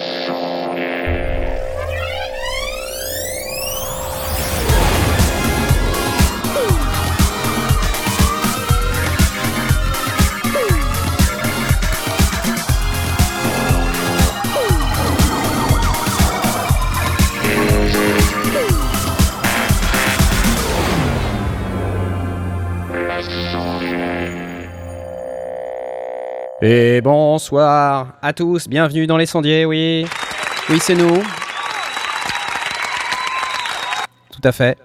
Show. Et bonsoir à tous, bienvenue dans les sondiers, oui. Oui, c'est nous. Tout à fait.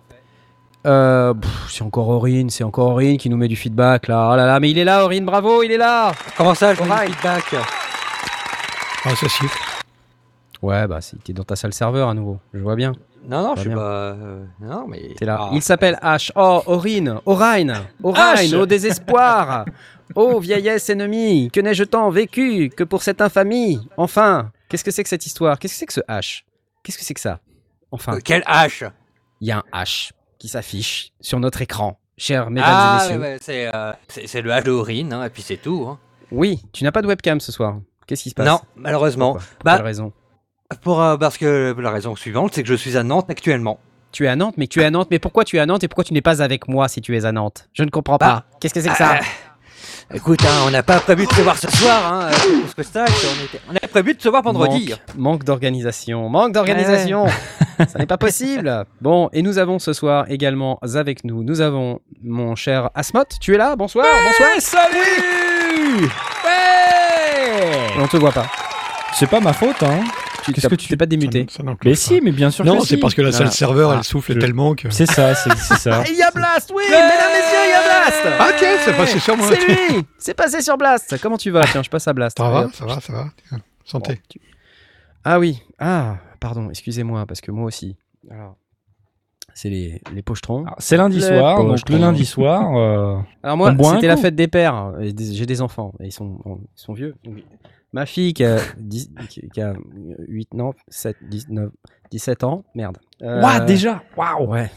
Euh, c'est encore Aurine, c'est encore Aurine qui nous met du feedback là. Oh là là, mais il est là, Aurine, bravo, il est là. Comment ça, je du feedback Ah, ça siffle. Ouais, bah t'es dans ta salle serveur à nouveau, je vois bien. Non, non, je suis bien. pas. euh, non, mais. T'es là. Ah. Il s'appelle H. Oh, Aurine, Orine, Orine, au désespoir. Ô vieillesse ennemie, que n'ai-je tant vécu que pour cette infamie? Enfin, qu'est-ce que c'est que cette histoire? Qu'est-ce que c'est que ce H? Qu'est-ce que c'est que ça? Enfin, Euh, Quelle hache il y a un H qui s'affiche sur notre écran, chers mesdames et Ah, messieurs. ouais, ouais, c'est euh, c'est- c'est le hein, et puis c'est tout. hein. Oui, tu n'as pas de webcam ce soir. Qu'est-ce qui se passe? Non, malheureusement. Pourquoi? Pour Bah- quelle raison? Pour, euh, parce que la raison suivante, c'est que je suis à Nantes actuellement. Tu es à Nantes, mais tu es à Nantes, mais pourquoi tu es à Nantes et pourquoi tu n'es pas avec moi si tu es à Nantes? Je ne comprends Bah, pas. Qu'est-ce que c'est que ça? Euh, Écoute, hein, on n'a pas prévu de se voir ce soir, hein, euh, pour ce spectacle, on, était... on avait prévu de se voir vendredi. Manque, manque d'organisation, manque d'organisation. Ça n'est pas possible. Bon, et nous avons ce soir également avec nous, nous avons mon cher Asmot. Tu es là? Bonsoir, bonsoir. Salut Et On te voit pas. C'est pas ma faute, hein. Tu Qu'est-ce que tu- t'es pas démuté. Ça- Mais pas. si, mais bien sûr Non, que c'est si. parce que la salle Ah. serveur, Ah. elle souffle Je- tellement que. C'est ça, c'est ça. Ah, il y a Blast, oui, mesdames, messieurs, il y a Blast. Ah, tiens, c'est passé sur moi. C'est lui. C'est passé sur Blast. Comment tu vas? Tiens, je passe à Blast. Ça va, ça va, ça va. Santé. Ah oui. Ah, pardon. Excusez-moi parce que moi aussi. Alors, c'est les les pochetrons. C'est lundi Les soir, donc le lundi soir. euh, Alors moi, c'était la fête des pères. Des- J'ai des enfants et ils sont, ils sont vieux. Ma fille qui a, 10 qui qui a 8, non, 7, 19, 17 ans. Merde. Euh, Ouah, déjà? Waouh Ouais.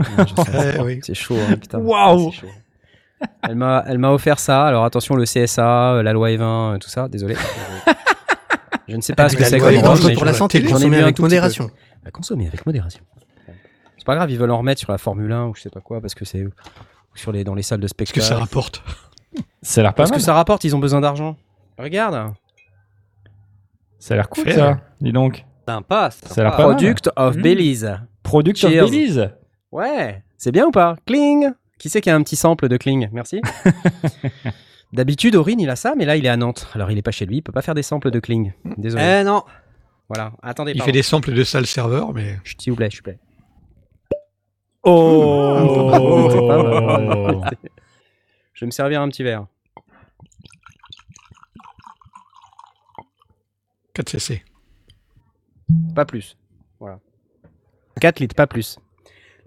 Eh oui. C'est chaud, hein, putain. Waouh. Elle m'a, elle m'a offert ça. Alors attention, le CSA, euh, la loi E20, euh, tout ça. Désolé. Je ne sais pas ce que c'est comme drogue, pour la santé, j'en ai consommer avec modération. Consommer avec modération. C'est pas grave, ils veulent en remettre sur la Formule 1 ou je sais pas quoi parce que c'est sur les dans les salles de spectacle. que ça rapporte Ça a l'air pas Parce mal. que ça rapporte, ils ont besoin d'argent. Regarde. Ça a l'air cool, ça. Dis donc. Sympa, Ça a l'air pas mal. Product of Mmh. Belize. Product Cheers. of Belize. Ouais, c'est bien ou pas? Kling Qui c'est qui a un petit sample de Kling Merci. D'habitude, Aurine, il a ça, mais là, il est à Nantes. Alors, il est pas chez lui, il peut pas faire des samples de Kling. Désolé. Eh non, Voilà. Attendez, Il pardon. fait des samples de salle serveur, mais. Chut, S'il vous plaît, s'il vous plaît. Oh, C'est pas mal. Je vais me servir un petit verre. 4 cc. Pas plus. Voilà. 4 litres, pas plus.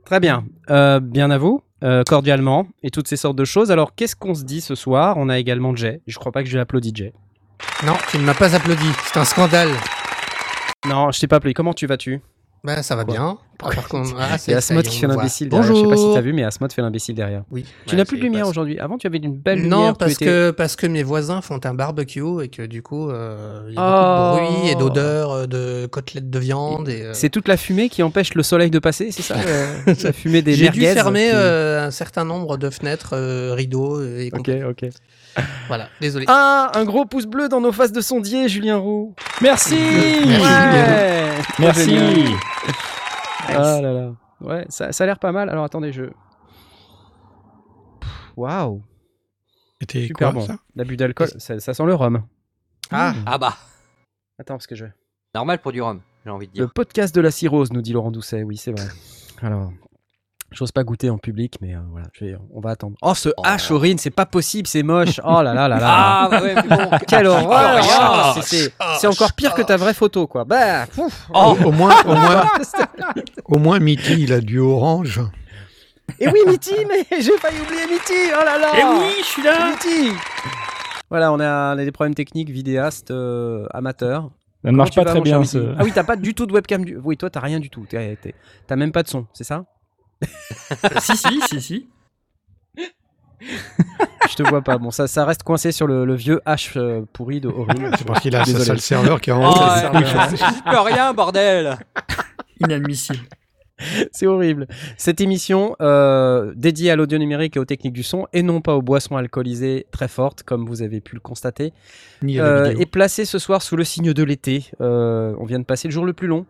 Très bien. Euh, bien à vous, euh, cordialement, et toutes ces sortes de choses. Alors, qu'est-ce qu'on se dit ce soir? On a également Jay. Je crois pas que je l'ai applaudi, Jay. Non, tu ne m'as pas applaudi. C'est un scandale. Non, je t'ai pas appelé. Comment tu vas-tu? Bah, ça va Quoi bien. Par contre, ah, C'est Asmod qui fait l'imbécile derrière. Je sais Bonjour. pas si t'as vu, mais Asmod fait l'imbécile derrière. Oui. Tu Ouais, n'as plus de lumière aujourd'hui. Avant, tu avais une belle lumière. Non, parce étais- que, parce que mes voisins font un barbecue et que du coup, euh, il y a Oh. beaucoup de bruit et d'odeurs euh, de côtelettes de viande. Et, euh, C'est toute la fumée qui empêche le soleil de passer, c'est ça euh, La fumée des J'ai dû fermer qui- euh, un certain nombre de fenêtres, euh, rideaux et Ok, ok. Voilà. Désolé. Ah, un gros pouce bleu dans nos faces de sondier, Julien Roux. Merci. Ouais. Merci. Ah là là. Ouais, ça, ça a l'air pas mal. Alors attendez, je. Waouh, C'était super quoi, bon. ça L'abus d'alcool, ça, ça sent le rhum. Ah, ah bah, Attends, parce que je. normal pour du rhum, j'ai envie de Le dire. podcast de la cirrhose, nous dit Laurent Doucet. Oui, c'est vrai. Alors, j'ose pas goûter en public, mais euh, voilà, je vais- on va attendre. Oh, ce Oh. H, Aurine, c'est pas possible, c'est moche. Oh là là là là. Ah ouais, mais bon. Quelle horreur Ah, Oh, c'est- C'est encore pire que ta vraie photo, quoi. Bah, ouf. Oh, Au moins, au moins, au moins, Mitty, il a du orange. Et oui, Mitty, mais j'ai failli oublier Mitty. Oh là là. Eh oui, je suis là. Mitty. Voilà, on a, on a des problèmes techniques, vidéaste, euh, amateur. Ça ne marche pas très bien. Ce... Ah oui, t'as pas du tout de webcam. Du... Oui, toi, t'as rien du tout. T'as même pas de son, c'est ça? si, si, si, si. je te vois pas. Bon, ça, ça reste coincé sur le, le vieux H euh, pourri de Aurine. C'est parce qu'il a sa Désolé. sale serveur qui a Oh, enlevé. j'y peux rien, bordel Inadmissible. C'est horrible. Cette émission euh, dédiée à l'audio numérique et aux techniques du son, et non pas aux boissons alcoolisées très fortes, comme vous avez pu le constater, euh, est placée ce soir sous le signe de l'été. Euh, on vient de passer le jour le plus long.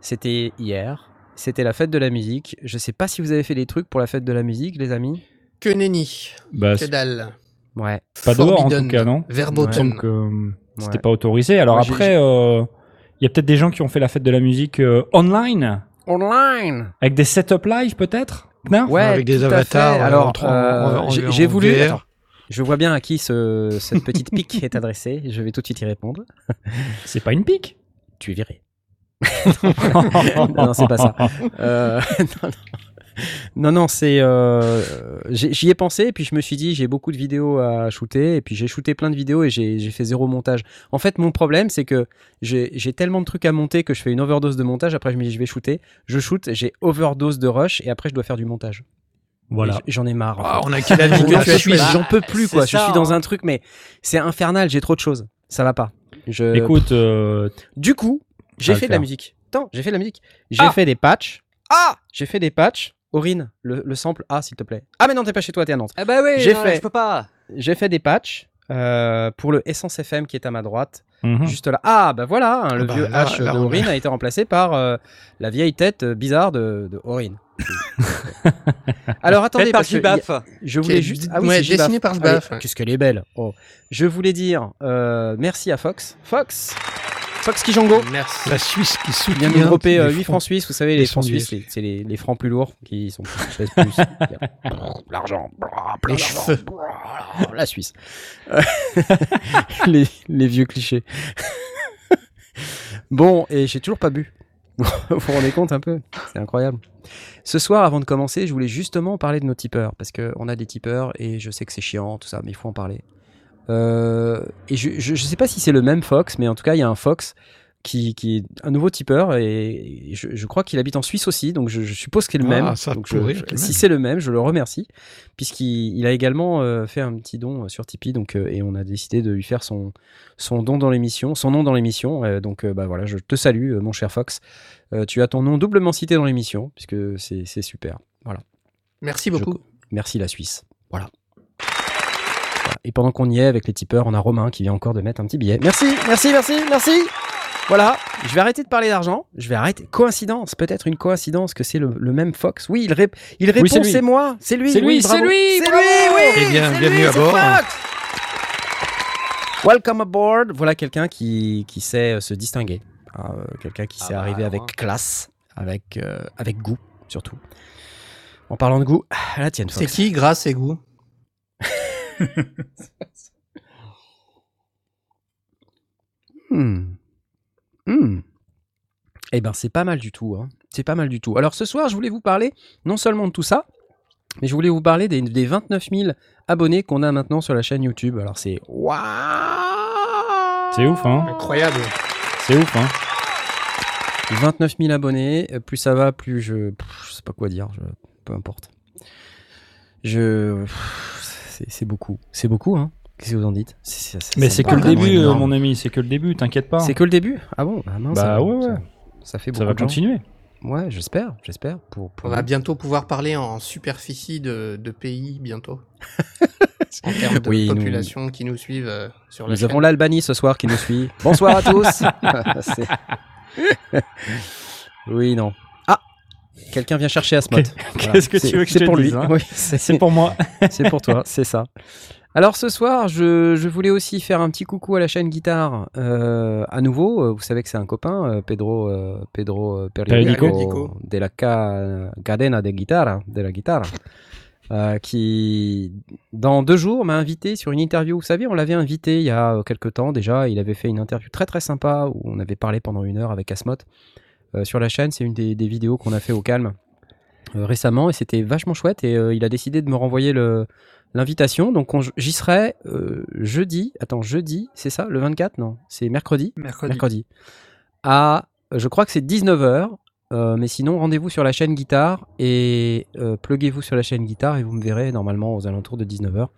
C'était hier. C'était la fête de la musique. Je sais pas si vous avez fait des trucs pour la fête de la musique, les amis. Que nenni. Bah, Que c'est dalle. Ouais. pas dehors en tout cas, non Verboten. Donc, euh, c'était Ouais. pas autorisé. Alors Moi, après, euh, il y a peut-être des gens qui ont fait la fête de la musique euh, online, Online. avec des setup live peut-être? Non? Ouais, Avec des avatars, euh, Alors, euh, j'ai voulu. Attends, je vois bien à qui ce- cette petite pique est adressée. Je vais tout de suite y répondre. C'est pas une pique Tu es viré. Non, non, c'est pas ça. Euh, non, non. C'est. euh, J'y ai pensé, et puis je me suis dit, j'ai beaucoup de vidéos à shooter, et puis j'ai shooté plein de vidéos et j'ai fait zéro montage. En fait, mon problème, c'est que j'ai tellement de trucs à monter que je fais une overdose de montage. Après, je me dis, je vais shooter. Je shoot, j'ai overdose de rush, et après, je dois faire du montage. Voilà. J'en ai marre. en fait. on a que tu as J'en peux plus, quoi. Je suis dans hein. un truc, mais c'est infernal, j'ai trop de choses. Ça va pas. Je... Écoute, euh, Du coup, j'ai le fait de la musique. Attends, j'ai fait de la musique. J'ai Ah fait des patchs. Ah J'ai fait des patchs. Aurine, le, le sample A, s'il te plaît. Ah, mais non, t'es pas chez toi, t'es à Nantes. Ah bah oui, J'ai fait- je peux pas. J'ai fait des patchs euh, pour le Essence FM qui est à ma droite. mhm. Juste là. Ah, bah voilà, hein, le Ah bah, vieux là- H là, de Aurine a été remplacé par euh, la vieille tête euh, bizarre de, de Aurine. Alors attendez, parce que je voulais juste. d- ouais, c'est Gibaf. dessiné par Ah oui, ouais. Qu'est-ce qu'elle est belle. Oh. Je voulais dire euh, merci à Fox. Fox Fox Kijongo. Merci. La Suisse qui Il soutient. vient de dropper les euh, 8 fonds. francs suisses. Vous savez, les francs suisses, c'est les, les francs plus lourds qui sont pèsent plus. L'argent. Les cheveux. La Suisse. Euh, les, les vieux clichés. bon, et j'ai toujours pas bu. vous vous rendez compte un peu? C'est incroyable. Ce soir, avant de commencer, je voulais justement parler de nos tipeurs, parce qu'on a des tipeurs, et je sais que c'est chiant, tout ça, mais il faut en parler. Euh, et je, je, je sais pas si c'est le même Fox, mais en tout cas, il y a un Fox qui, qui est un nouveau tipeur, et, je, je crois qu'il habite en Suisse aussi, donc je, je suppose que c'est le Ah, même. ça Donc je- si c'est le même, je le remercie, puisqu'il il a également euh, fait un petit don euh, sur Tipeee, donc, euh, et on a décidé de lui faire son, son don dans l'émission, son nom dans l'émission. euh, donc euh, bah voilà, je te salue, euh, mon cher Fox. Euh, tu as ton nom doublement cité dans l'émission, puisque c'est c'est super. Voilà. Merci beaucoup. Merci la Suisse. Voilà. Et pendant qu'on y est avec les tipeurs, on a Romain qui vient encore de mettre un petit billet. Merci, merci, merci, merci. Voilà, je vais arrêter de parler d'argent. Je vais arrêter. Coïncidence, peut-être une coïncidence que c'est le, le même Fox. Oui, il, rép- il répond, c'est c'est moi, c'est lui. C'est lui, oui, c'est lui, c'est lui, oui. Eh bien, c'est bienvenue lui, à c'est bord. Welcome aboard. Voilà quelqu'un qui, qui sait euh, se distinguer. Ah, euh, quelqu'un qui Ah sait bah, arriver avec hein. classe, avec, euh, avec goût, surtout. En parlant de goût, la tienne, C'est Fox. qui, grâce et goût? Hmm. Hmm. Eh ben, c'est pas mal du tout. Hein. C'est pas mal du tout. Alors, ce soir, je voulais vous parler non seulement de tout ça, mais je voulais vous parler des, des 29 000 abonnés qu'on a maintenant sur la chaîne YouTube. Alors, c'est. Waouh C'est ouf, hein Incroyable. C'est ouf, hein 29 000 abonnés. Plus ça va, plus je. pff, je sais pas quoi dire. je- Peu importe. Je. pff, c'est- beaucoup. C'est beaucoup, hein Qu'est-ce que vous en dites? Mais c'est que le début, énorme. euh, mon ami, c'est que le début, t'inquiète pas. C'est que le début? Ah bon? Ah mince, Bah ouais, ça- ouais. Ça fait beaucoup Ça va de gens. continuer. Ouais, j'espère, j'espère. Pour, pour On va bientôt pouvoir parler en superficie de, de pays bientôt. en termes de Oui, nous- population qui nous suivent euh, sur la Nous chaîne. avons l'Albanie ce soir qui nous suit. Bonsoir à tous. Oui, non. Quelqu'un vient chercher Asmod. Voilà. Qu'est-ce que tu veux que je C'est te pour dise, lui. hein Oui, c'est pour moi. c'est pour toi, c'est ça. Alors ce soir, je, je voulais aussi faire un petit coucou à la chaîne guitare. Euh, à nouveau, euh, vous savez que c'est un copain, euh, Pedro, euh, Pedro Periodico. de la ca- cadena de guitara, de la guitare, euh, qui dans deux jours m'a invité sur une interview. Vous savez, on l'avait invité il y a quelques temps déjà. Il avait fait une interview très très sympa où on avait parlé pendant une heure avec Asmot sur la chaîne. C'est une des, des vidéos qu'on a fait au calme euh, récemment et c'était vachement chouette. Et euh, il a décidé de me renvoyer le l'invitation. Donc on- j'y serai euh, jeudi. Attends, jeudi, c'est ça Le 24 Non, c'est mercredi. Mercredi. Mercredi. À, je crois que c'est 19h. mais sinon, rendez-vous sur la chaîne guitare et euh, pluguez-vous sur la chaîne guitare et vous me verrez normalement aux alentours de 19h.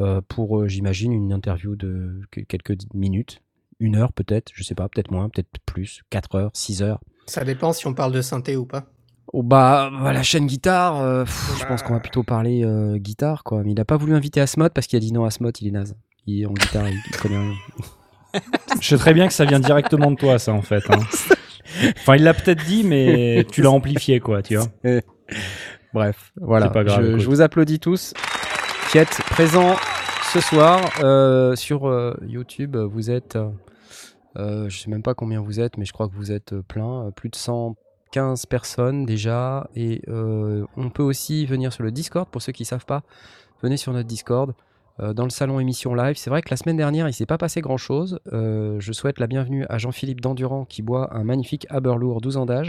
euh, pour, euh, j'imagine, une interview de que- quelques minutes, une heure peut-être, je sais pas, peut-être moins, peut-être plus, 4 heures, 6 heures. Ça dépend si on parle de synthé ou pas. Oh bah, bah, la chaîne guitare, euh, pff, je Bah. pense qu'on va plutôt parler euh, guitare quoi. Mais il a pas voulu inviter Asmod parce qu'il a dit non Asmod, il est naze. Il, en guitare, il, il connaît rien. Je sais très bien que ça vient directement de toi, ça, en fait. hein. Enfin, il l'a peut-être dit, mais tu l'as amplifié, quoi, tu vois. Bref, voilà. C'est pas grave, je, vous applaudis tous qui êtes présents ce soir euh, sur euh, YouTube. Vous êtes, euh, je sais même pas combien vous êtes, mais je crois que vous êtes euh, plein, euh, plus de 115 personnes déjà. Et euh, on peut aussi venir sur le Discord pour ceux qui savent pas. Venez sur notre Discord. euh, Dans le salon émission live, c'est vrai que la semaine dernière il s'est pas passé grand chose. je souhaite la bienvenue à Jean-Philippe Dandurand qui boit un magnifique Haberlour 12 ans d'âge,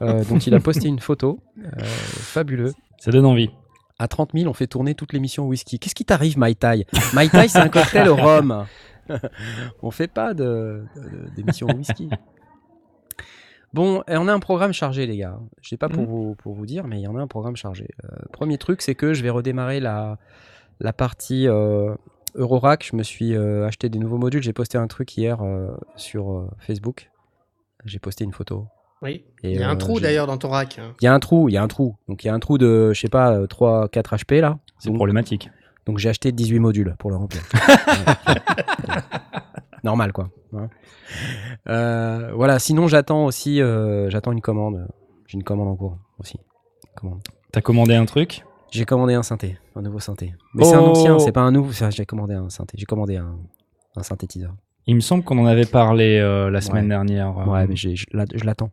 dont il a posté une photo. Fabuleux. Ça donne envie. À 30 000, on fait tourner toute l'émission whisky. Qu'est-ce qui t'arrive, Mai Tai? Mai Tai, c'est un cocktail au rhum. on fait pas de- de- d'émission whisky. Bon, et on a un programme chargé, les gars. Je sais pas pour, vous, pour vous dire, mais il y en a un programme chargé. Euh, premier truc, c'est que je vais redémarrer la, la partie euh, Eurorack. Je me suis euh, acheté des nouveaux modules. J'ai posté un truc hier euh, sur euh, Facebook. J'ai posté une photo. Oui. Et, Il y a un euh, trou d'ailleurs dans ton rack. hein. Il y a un trou, il y a un trou. Donc il y a un trou de, je sais pas, euh, 3, 4 HP là. C'est Donc- problématique. Donc j'ai acheté 18 modules pour le remplir. Normal quoi. Euh, voilà, sinon j'attends aussi euh, j'attends une commande. J'ai une commande en cours aussi. Commande. T'as commandé un truc? J'ai commandé un synthé, un nouveau synthé. Mais c'est un Oh. ancien, c'est pas un nouveau. J'ai commandé un synthé. J'ai commandé un, un synthétiseur. Il me semble qu'on en avait parlé euh, la semaine Ouais. dernière. Ouais, mais je l'a- je l'attends.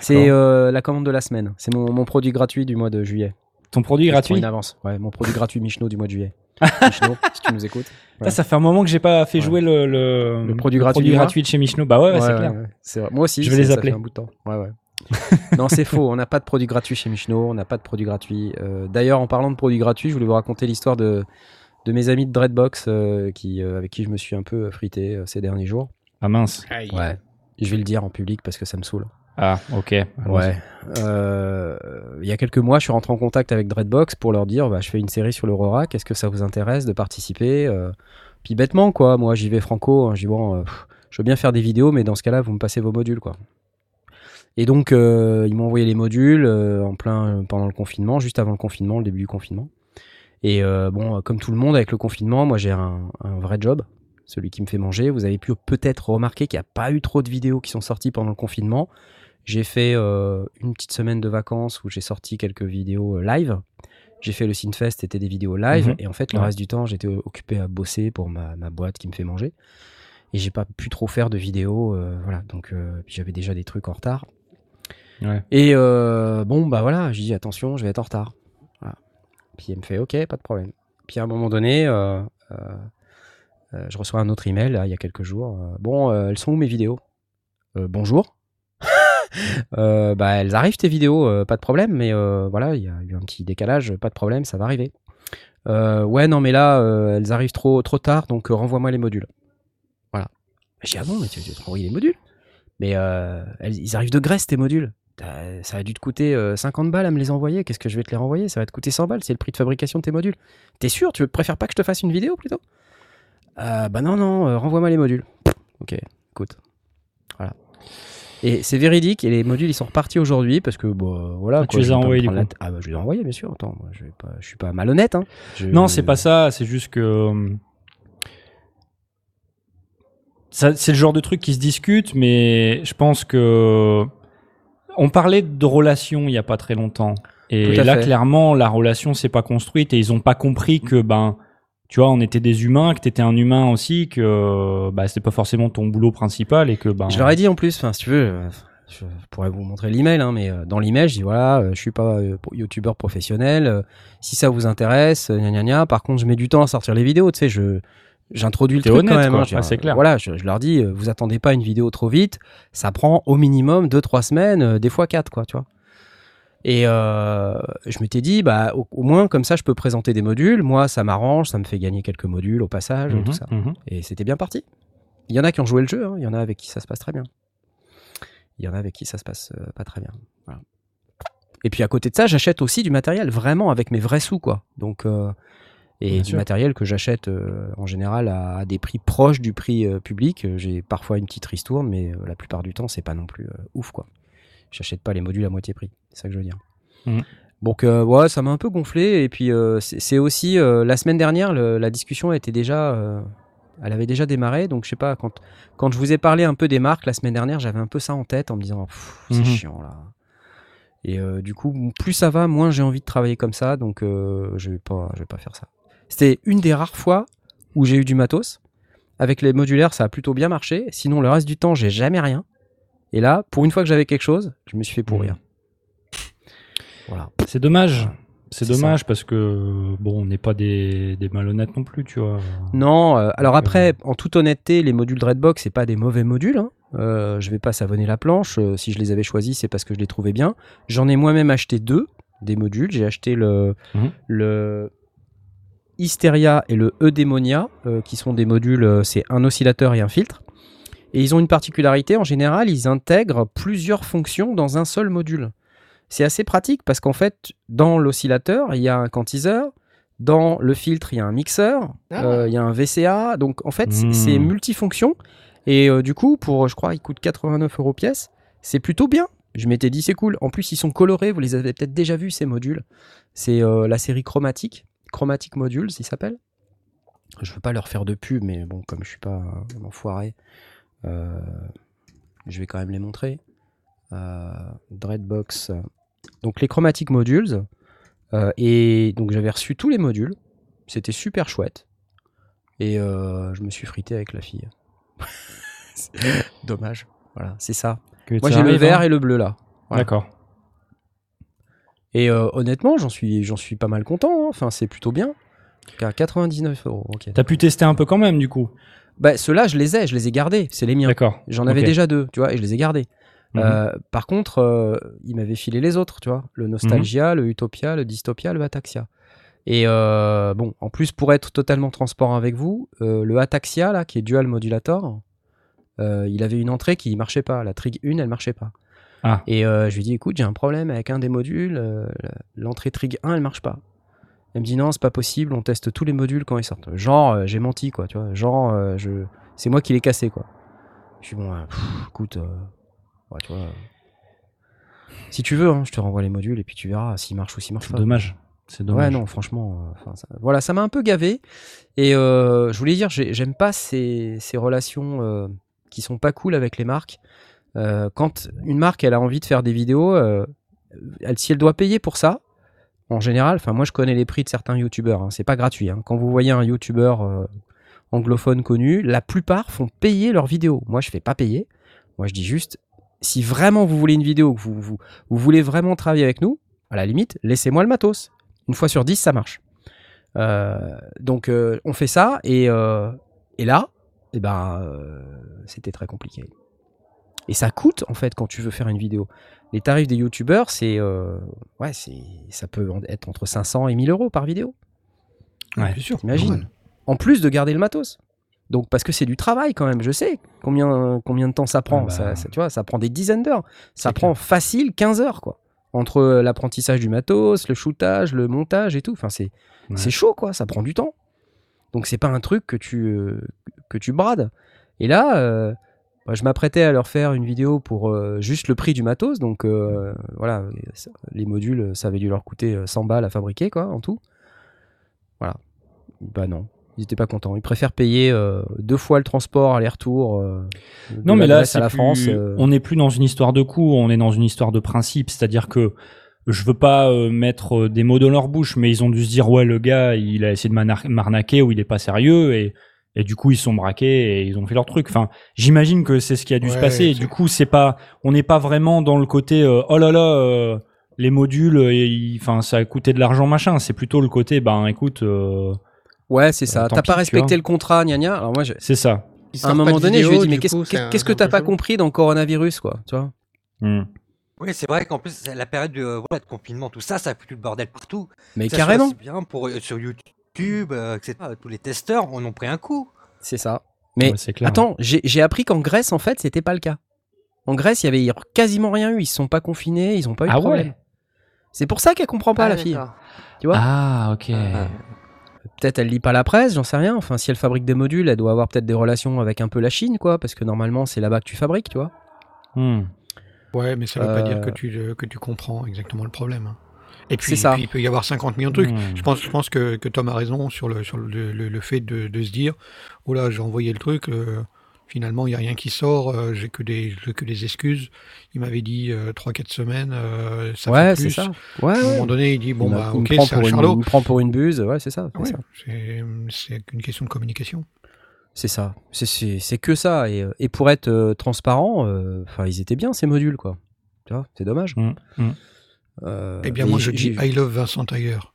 C'est la commande de la semaine. C'est mon, mon produit gratuit du mois de juillet. Ton produit gratuit Une avance. Ouais, mon produit gratuit Michno du mois de juillet. Michno, si tu nous écoutes. Ça fait un moment que j'ai pas fait Ouais. jouer le, le, Le produit gratuit du mois gratuit de chez Michno. Bah ouais, ouais, c'est Ouais, clair. ouais, ouais. C'est vrai. Moi aussi, Je vais les ça appeler. fait un bout de temps. Ouais, ouais. non, c'est faux. On n'a pas de produit gratuit chez Michno. On n'a pas de produit gratuit. Euh, D'ailleurs, en parlant de produits gratuits, je voulais vous raconter l'histoire de, de mes amis de Dreadbox euh, qui, euh, avec qui je me suis un peu frité euh, ces derniers jours. Ah mince. Aïe. Je vais le dire en public parce que ça me saoule. Ah, ok. Euh, il y a quelques mois, je suis rentré en contact avec Dreadbox pour leur dire bah, je fais une série sur l'Aurora, qu'est-ce que ça vous intéresse de participer Euh, Puis bêtement, quoi, moi j'y vais franco, hein, je euh, je veux bien faire des vidéos, mais dans ce cas-là, vous me passez vos modules, quoi. Et donc, ils m'ont envoyé les modules en plein pendant le confinement, juste avant le confinement, le début du confinement. Et bon, comme tout le monde avec le confinement, moi j'ai un vrai job, celui qui me fait manger. Vous avez pu peut-être remarquer qu'il n'y a pas eu trop de vidéos qui sont sorties pendant le confinement. J'ai fait euh, une petite semaine de vacances où j'ai sorti quelques vidéos euh, live. J'ai fait le Synfest, c'était des vidéos live. Mhm. Et en fait, le Ouais. reste du temps, j'étais occupé à bosser pour ma, ma boîte qui me fait manger. Et j'ai pas pu trop faire de vidéos. euh, voilà, donc j'avais déjà des trucs en retard. Ouais. Et bon, bah voilà, j'ai dit attention, je vais être en retard. Voilà. Puis elle me fait ok, pas de problème. Puis à un moment donné, euh, je reçois un autre email là, il y a quelques jours. euh, bon, euh, elles sont où mes vidéos? Bonjour. Euh, bah elles arrivent tes vidéos, euh, pas de problème, mais euh, voilà, il y a eu un petit décalage, pas de problème, ça va arriver. Ouais, non, mais là, elles arrivent trop, trop tard, donc renvoie-moi les modules. Voilà. J'ai dit, ah bon, mais tu, tu te renvoyer les modules? Mais elles- ils arrivent de Grèce, tes modules. Ça a dû te coûter euh, 50 balles à me les envoyer. Qu'est-ce que je vais te les renvoyer? Ça va te coûter 100 balles, c'est le prix de fabrication de tes modules. T'es sûr? Tu préfères pas que je te fasse une vidéo plutôt? Bah non, non, renvoie-moi les modules. Ok, écoute. Voilà. Et c'est véridique, et les modules ils sont repartis aujourd'hui parce que bon, voilà. Ah, tu les as envoyés, du la coup. t- Ah bah je les ai envoyés, bien sûr. Attends, moi, je, vais pas, je suis pas malhonnête. Hein. Je- Non, c'est pas ça. C'est juste que. euh, C'est le genre de truc qui se discute, mais je pense que. On parlait de relation il y a pas très longtemps. Et là, fait. clairement, la relation s'est pas construite et ils ont pas compris que, ben, tu vois, on était des humains, que t'étais un humain aussi, que bah, c'était pas forcément ton boulot principal et que, ben. Je leur ai dit en plus, enfin, si tu veux, je pourrais vous montrer l'email, hein, mais euh, dans l'email, je dis voilà, euh, je suis pas euh, youtubeur professionnel. si ça vous intéresse, gna gna gna. Par contre, je mets du temps à sortir les vidéos. Tu sais, je j'introduis le truc honnête, quand même. quoi. hein, Ah, c'est clair. Voilà, je, je leur dis, vous attendez pas une vidéo trop vite. Ça prend au minimum 2-3 semaines, des fois 4 quoi, tu vois. Et euh, je m'étais dit, bah, au, au moins comme ça, je peux présenter des modules. Moi, ça m'arrange, ça me fait gagner quelques modules au passage, Mhm, tout ça. mhm. Et c'était bien parti. Il y en a qui ont joué le jeu, hein. il y en a avec qui ça se passe très bien. Il y en a avec qui ça se passe euh, pas très bien. Voilà. Et puis à côté de ça, j'achète aussi du matériel vraiment avec mes vrais sous, quoi. Donc, euh, Et Bien du sûr. matériel que j'achète en général à, à des prix proches du prix public. J'ai parfois une petite ristourne, mais la plupart du temps, c'est pas non plus ouf, quoi. J'achète pas les modules à moitié prix. C'est ça que je veux dire. Mhm. Donc, euh, ouais, ça m'a un peu gonflé. Et puis, euh, c'est aussi euh, la semaine dernière, le- la discussion était déjà. elle avait déjà démarré. Donc, je sais pas, quand, quand je vous ai parlé un peu des marques la semaine dernière, j'avais un peu ça en tête en me disant, c'est Mhm. chiant là. Et du coup, plus ça va, moins j'ai envie de travailler comme ça. Donc, je vais pas, je vais pas faire ça. C'était une des rares fois où j'ai eu du matos. Avec les modulaires, ça a plutôt bien marché. Sinon, le reste du temps, j'ai jamais rien. Et là, pour une fois que j'avais quelque chose, je me suis fait pourrir. Voilà. C'est dommage. C'est dommage parce que bon, on n'est pas des, des malhonnêtes non plus, tu vois. Non, euh, alors Donc, après, en toute honnêteté, les modules Dreadbox, c'est pas des mauvais modules. Hein. Euh, je vais pas savonner la planche. Euh, si je les avais choisis, c'est parce que je les trouvais bien. J'en ai moi-même acheté deux des modules. J'ai acheté le, Mhm. le Hysteria et le Eudemonia, euh, qui sont des modules, euh, c'est un oscillateur et un filtre. Et ils ont une particularité, en général, ils intègrent plusieurs fonctions dans un seul module. C'est assez pratique parce qu'en fait, dans l'oscillateur, il y a un quantiseur, dans le filtre, il y a un mixeur, Ah. euh, il y a un VCA. Donc en fait, c'est- Hmm. c'est multifonction. Et euh, du coup, pour, je crois, il coûte 89 euros pièce. C'est plutôt bien. Je m'étais dit, c'est cool. En plus, ils sont colorés. Vous les avez peut-être déjà vus, ces modules. C'est euh, la série chromatique. Chromatic Modules, ils s'appellent. Je veux pas leur faire de pub, mais bon, comme je suis pas un enfoiré, euh, je vais quand même les montrer. Euh, Dreadbox. Donc les Chromatic Modules. Euh, et donc j'avais reçu tous les modules. C'était super chouette. Et euh, je me suis frité avec la fille. Dommage. Voilà, c'est ça. Que Moi j'ai le vert hein. et le bleu là. Voilà. D'accord. Et euh, honnêtement, j'en suis, j'en suis pas mal content. hein. Enfin, c'est plutôt bien. Car 99 euros. Ok. T'as pu tester un peu quand même, du coup? Bah, ceux-là, je les ai, je les ai gardés. C'est les miens. D'accord. J'en avais déjà deux, tu vois, et je les ai gardés. Mhm. Euh, par contre, euh, il m'avait filé les autres, tu vois. Le Nostalgia, le Utopia, le Dystopia, le Ataxia. Et euh, bon, en plus, pour être totalement transparent avec vous, le Ataxia, là, qui est dual modulator, il avait une entrée qui marchait pas. La Trig 1, elle marchait pas. Ah. Et je lui dis, écoute, j'ai un problème avec un des modules. L'entrée Trig 1, elle marche pas. Elle me dit, non, c'est pas possible, on teste tous les modules quand ils sortent. Genre, j'ai menti, quoi, tu vois. Genre, je... c'est moi qui l'ai cassé, quoi. Je suis bon, pff, écoute, euh, ouais, tu vois. Si tu veux, hein, je te renvoie les modules et puis tu verras s'ils marchent ou s'ils marchent pas. dommage. C'est dommage. Ouais, non, franchement, euh, ça- voilà, ça m'a un peu gavé. Et euh, je voulais dire, j'ai- j'aime pas ces, ces relations euh, qui sont pas cool avec les marques. Quand une marque, elle a envie de faire des vidéos, elle, si elle doit payer pour ça, en général, enfin, moi, je connais les prix de certains youtubeurs. hein, c'est pas gratuit. hein. Quand vous voyez un youtubeur anglophone connu, la plupart font payer leurs vidéos. Moi, je fais pas payer. Moi, je dis juste, si vraiment vous voulez une vidéo, que vous, vous, vous voulez vraiment travailler avec nous, à la limite, laissez-moi le matos. Une fois sur dix, ça marche. Euh, donc, euh, on fait ça, et, euh, et là, eh ben, c'était très compliqué. Et ça coûte, en fait, quand tu veux faire une vidéo. Les tarifs des youtubeurs, c'est. ouais, c'est, ça peut être entre 500 et 1000 euros par vidéo. Ouais. Bien sûr. T'imagines. En plus de garder le matos. Donc, parce que c'est du travail quand même, je sais combien, combien de temps ça prend. Ah bah. ça, ça- tu vois, ça prend des dizaines d'heures. Ça prend facile 15 heures, quoi. Entre l'apprentissage du matos, le shootage, le montage et tout. Enfin, c'est, Ouais. c'est chaud, quoi. Ça prend du temps. Donc, c'est pas un truc que tu, euh, que tu brades. Et là, euh, bah, je m'apprêtais à leur faire une vidéo pour euh, juste le prix du matos. Donc, euh, voilà, les modules, ça avait dû leur coûter euh, 100 balles à fabriquer, quoi, en tout. Voilà. Bah non. Ils étaient pas contents. Ils préfèrent payer euh, deux fois le transport aller-retour. euh, Non, mais là, à la plus- France. euh, on n'est plus dans une histoire de coût, on est dans une histoire de principe. C'est-à-dire que je veux pas euh, mettre des mots dans leur bouche, mais ils ont dû se dire ouais, le gars, il a essayé de m'arna- m'arnaquer ou il est pas sérieux et et du coup ils se sont braqués et ils ont fait leur truc. Enfin, j'imagine que c'est ce qui a dû se passer. Et du coup, c'est pas, on n'est pas vraiment dans le côté euh, oh là là. euh, les modules, enfin, ça a coûté de l'argent, machin. C'est plutôt le côté, ben, écoute, euh, Ouais, c'est ça. tant T'as pas respecté le contrat, gna gna. Alors moi, je- c'est ça. À un moment donné, je lui ai dit, mais qu'est-ce que t'as pas compris dans le coronavirus, quoi Tu vois? Hmm. Oui, c'est vrai qu'en plus, c'est la période de, euh, voilà, de confinement, tout ça, ça a foutu le bordel partout. Mais Que ça soit carrément. bien pour, euh, sur YouTube, euh, etc. Tous les testeurs en ont pris un coup. C'est ça. Mais Ouais, clair. attends, j'ai j'ai appris qu'en Grèce, en fait, c'était pas le cas. En Grèce, il y avait quasiment rien eu. Ils se sont pas confinés, ils ont pas eu Ah de problème. ouais C'est pour ça qu'elle comprend pas la fille. Tu vois? Ah, ok. Ah. Peut-être elle lit pas la presse, j'en sais rien. Enfin, si elle fabrique des modules, elle doit avoir peut-être des relations avec un peu la Chine, quoi, parce que normalement c'est là-bas que tu fabriques, tu vois. Hmm. Ouais, mais ça veut pas Euh, dire que tu, le- que tu comprends exactement le problème. hein. Et puis, ça. puis, il peut y avoir 50 millions de trucs. Hmm. Je pense, je pense que, que Tom a raison sur le, sur le, le- le fait de, de se dire Oh là, j'ai envoyé le truc, euh, finalement, il n'y a rien qui sort, euh, j'ai que des, j'ai que des excuses. Il m'avait dit 3-4 semaines, euh, ça ouais, fait c'est plus. ça. Ouais, À un moment donné, il dit Bon, il, bah, il me ok, prend c'est un pour une, charlot. il me prend pour une buse, ouais, c'est ça. c'est Ouais, qu'une question de communication. C'est ça. C'est- que ça. Et, euh, et pour être euh, transparent, euh, enfin, ils étaient bien ces modules, quoi. Tu vois, c'est dommage. Hmm. Euh, Eh bien, moi, je dis I love Vincent Tailleur.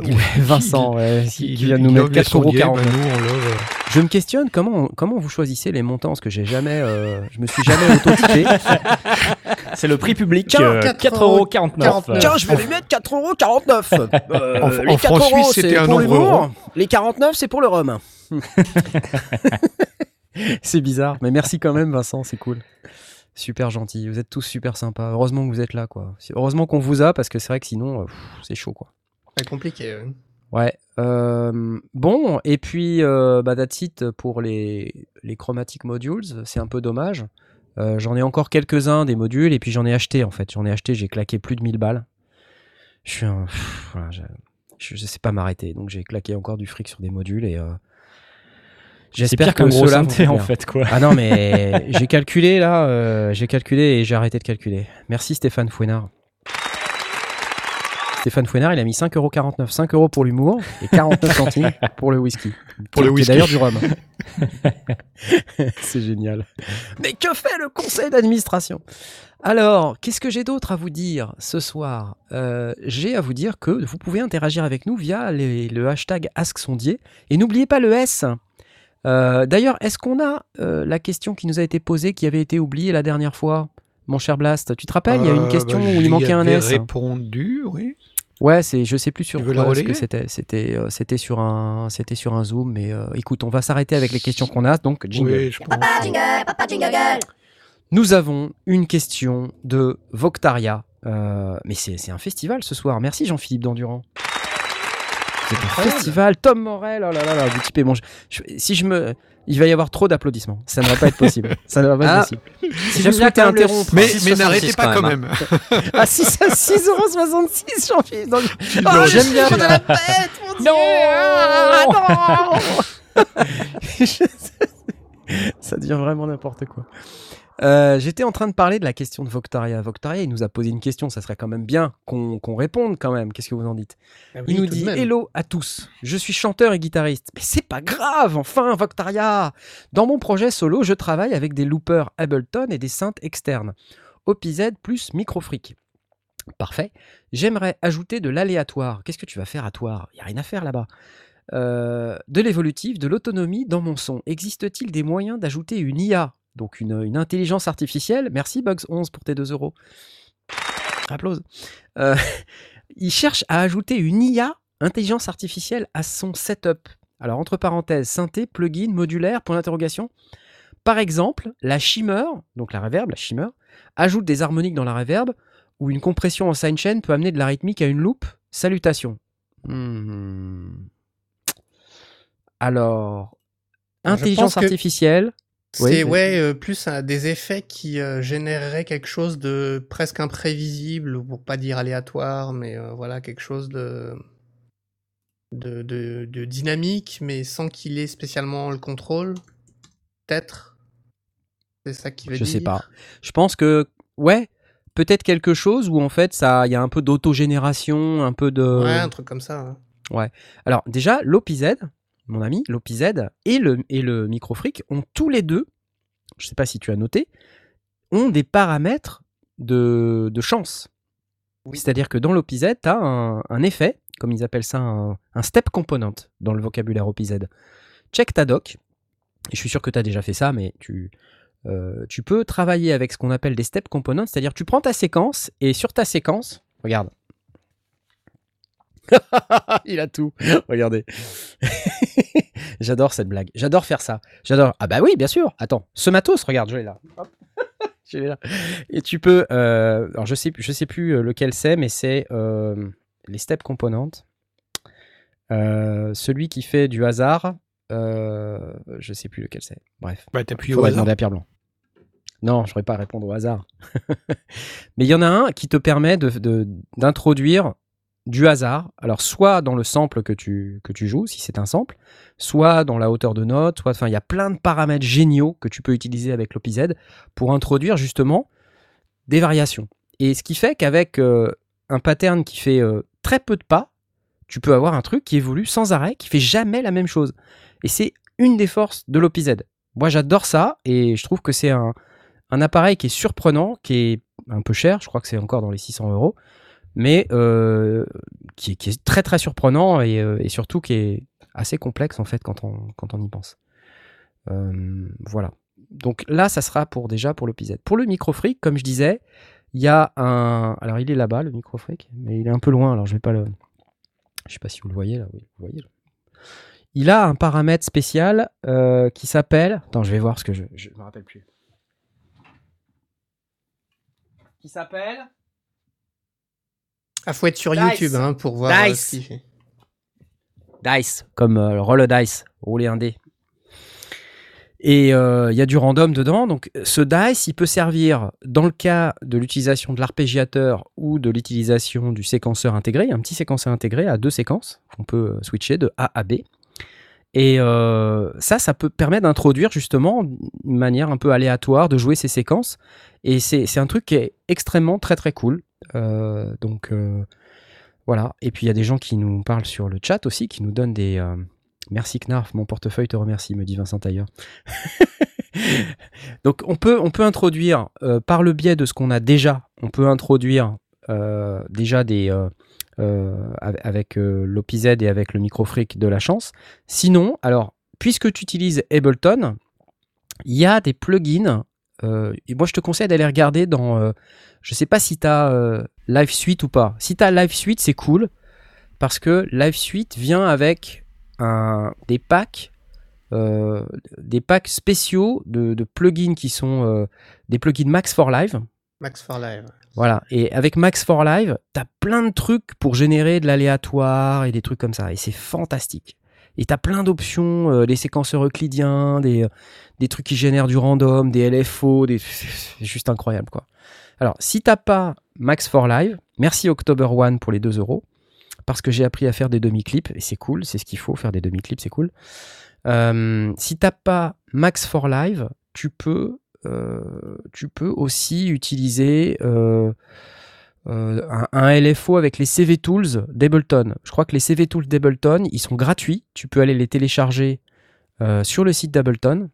Ouais, Vincent, ouais, qui, Il- qui vient il nous mettre love les 4,49 euros. bah, nous, on love, euh, Je me questionne comment, comment vous choisissez les montants parce que j'ai jamais, euh, je me suis jamais auto-tiqué. C'est le prix public. Tiens, euh, 4,49 4,49€. Tiens, je vais lui mettre 4,49€. Euh, En- les en 4 francs euros, suisses, c'est c'était un pour nombre. Les 49, c'est pour le rhum. c'est bizarre, mais merci quand même, Vincent, c'est cool. Super gentil, vous êtes tous super sympas. Heureusement que vous êtes là, quoi. Heureusement qu'on vous a parce que c'est vrai que sinon, euh, c'est chaud, quoi. C'est compliqué. Ouais. euh, bon, et puis, euh, bah, that's it pour les, les chromatic modules. C'est un peu dommage. Euh, j'en ai encore quelques-uns des modules, et puis j'en ai acheté, en fait. J'en ai acheté, j'ai claqué plus de 1000 balles. Je suis un... pff, voilà, je, sais pas m'arrêter, donc j'ai claqué encore du fric sur des modules, et... euh, J'espère que synthé en fait quoi. Ah non, mais j'ai calculé là, euh, j'ai calculé et j'ai arrêté de calculer. Merci Stéphane Fouenard. Stéphane Fouenard, il a mis 5,49€. 5 euros pour l'humour et 49 centimes pour le whisky. Pour le Qui whisky. d'ailleurs du rhum. C'est génial. Mais que fait le conseil d'administration? Alors, qu'est-ce que j'ai d'autre à vous dire ce soir? Euh, J'ai à vous dire que vous pouvez interagir avec nous via les- le hashtag AskSondier. Et n'oubliez pas le S. Euh, D'ailleurs, est-ce qu'on a euh, la question qui nous a été posée, qui avait été oubliée la dernière fois? Mon cher Blast, tu te rappelles, il y a une Euh, question bah, où il manquait un S. répondu, oui. Ouais, c'est, je sais plus sur quoi ce que relayer c'était. C'était, euh, c'était sur un, c'était sur un zoom. Mais euh, écoute, on va s'arrêter avec les questions qu'on a. Donc, jingle. Oui, je pense. Nous avons une question de Voctaria. Euh, mais c'est, c'est un festival ce soir. Merci Jean-Philippe Dandurand. C'est un festival. Tom Morel. Oh là là là, vous typez je- je- si je me, il va y avoir trop d'applaudissements. Ça ne va pas être possible. Ça ne va pas être Ah. possible. Si je le- interrompre. Mais, 6,66 mais n'arrêtez pas quand même, même. Ah, 6 6,66€ Jean-Philippe Oh, j'aime bien. la bête, mon Dieu. Ah, non Ça devient vraiment n'importe quoi. Euh, J'étais en train de parler de la question de Voctaria. Voctaria, il nous a posé une question. Ça serait quand même bien qu'on réponde quand même. Qu'est-ce que vous en dites Ah oui, Il nous dit. Hello à tous. Je suis chanteur et guitariste. Mais c'est pas grave, enfin, Voctaria. Dans mon projet solo, je travaille avec des loopers Ableton et des synths externes. OPZ plus Microfreak. Parfait. J'aimerais ajouter de l'aléatoire. Qu'est-ce que tu vas faire à toi? Il n'y a rien à faire là-bas. Euh, de l'évolutif, de l'autonomie dans mon son. Existe-t-il des moyens d'ajouter une IA Donc une, une intelligence artificielle Merci Bugs11 pour tes 2 euros. Applause. Euh, il cherche à ajouter une IA, intelligence artificielle, à son setup. Alors entre parenthèses, synthé, plugin, modulaire, point d'interrogation. Par exemple, la shimmer, donc la reverb, la shimmer, ajoute des harmoniques dans la reverb, ou une compression en sidechain peut amener de la rythmique à une loupe. Salutations. Hmm. Alors, intelligence que- artificielle. C'est Oui, ouais, euh, plus des effets qui euh, généreraient quelque chose de presque imprévisible, ou pour pas dire aléatoire, mais euh, voilà, quelque chose de, de, de, de dynamique, mais sans qu'il ait spécialement le contrôle. Peut-être? C'est ça qui veut Je dire? sais pas. Je pense que, ouais, peut-être quelque chose où en fait, ça, il y a un peu d'autogénération, un peu de. Ouais, un truc comme ça. hein. Alors déjà, l'OPZ, mon ami, l'OPZ et le, et le ont tous les deux, je sais pas si tu as noté, ont des paramètres de, de chance. C'est-à-dire que dans l'OPZ, tu as un, un effet, comme ils appellent ça, un, un step component dans le vocabulaire OPZ. Check ta doc, et je suis sûr que tu as déjà fait ça, mais tu, euh, tu peux travailler avec ce qu'on appelle des step components, c'est-à-dire tu prends ta séquence, et sur ta séquence, regarde, il a tout. Regardez. J'adore cette blague. J'adore faire ça. J'adore. Ah bah oui, bien sûr. Attends, ce matos, regarde, je l'ai là. Hop. je l'ai là. Et tu peux. euh, alors je sais, je sais plus euh, lequel c'est, mais c'est euh, les step components. Euh, celui qui fait du hasard, je sais plus lequel c'est. Bref, Bah, t'appuies au hasard. à Pierre Blanc. Non, je ne pas à répondre au hasard. Mais il y en a un qui te permet de- de- d'introduire du hasard. Alors, soit dans le sample que tu, que tu joues, si c'est un sample, soit dans la hauteur de note, soit, enfin, il y a plein de paramètres géniaux que tu peux utiliser avec l'OPZ pour introduire justement des variations. Et ce qui fait qu'avec euh, un pattern qui fait euh, très peu de pas, tu peux avoir un truc qui évolue sans arrêt, qui fait jamais la même chose. Et c'est une des forces de l'OPZ. Moi, j'adore ça et je trouve que c'est un, un appareil qui est surprenant, qui est un peu cher, je crois que c'est encore dans les 600 euros, mais euh, qui, est, très très surprenant et, euh, et surtout qui est assez complexe en fait quand on, y pense. Euh, voilà. Donc là, ça sera pour déjà pour l'OPZ. Pour le microfreak, comme je disais, il y a un. Alors il est là-bas, le microfreak, mais il est un peu loin, alors je vais pas le. Je sais pas si vous le voyez là. Oui, vous le voyez. Il a un paramètre spécial qui s'appelle. Attends, je vais voir ce que je. Je me rappelle plus. Qui s'appelle. Ah, faut être sur Dice. YouTube hein, pour voir euh, Dice. ce qu'il fait. Dice, comme euh, le roll a dice, rouler un dé. Et euh, il y a du random dedans. Donc ce dice, il peut servir dans le cas de l'utilisation de l'arpégiateur ou de l'utilisation du séquenceur intégré. Il y a un petit séquenceur intégré à deux séquences qu'on peut switcher de A à B. Et euh, ça, ça peut permettre d'introduire justement une manière un peu aléatoire de jouer ces séquences. Et c'est c'est un truc qui est extrêmement très très cool. Euh, donc euh, voilà. Et puis il y a des gens qui nous parlent sur le chat aussi, qui nous donnent des. euh, Merci Knarf, mon portefeuille te remercie, me dit Vincent Tailleur. Donc on peut, on peut introduire par le biais de ce qu'on a déjà, on peut introduire déjà des av- avec l'OPZ et avec le microfreak de la chance. Sinon, alors puisque tu utilises Ableton, il y a des plugins. Euh, et moi, je te conseille d'aller regarder dans. euh, je sais pas si tu as Live Suite ou pas. Si tu as Live Suite, c'est cool parce que Live Suite vient avec un, des packs, euh, des packs spéciaux de, de plugins qui sont euh, des plugins Max for Live. Max for Live. Voilà. Et avec Max for Live, t'as plein de trucs pour générer de l'aléatoire et des trucs comme ça. Et c'est fantastique. Et t'as plein d'options, euh, des séquenceurs euclidiens, des, euh, des trucs qui génèrent du random, des LFO, des... c'est juste incroyable quoi. Alors, si t'as pas Max for Live, merci October One pour les 2 euros. Parce que j'ai appris à faire des demi-clips et c'est cool, c'est ce qu'il faut, faire des demi-clips, c'est cool. Euh, si t'as pas Max for Live, tu peux, euh, tu aussi utiliser un, un LFO avec les CV Tools d'Ableton. Je crois que les CV Tools d'Ableton, ils sont gratuits. Tu peux aller les télécharger euh, sur le site d'Ableton.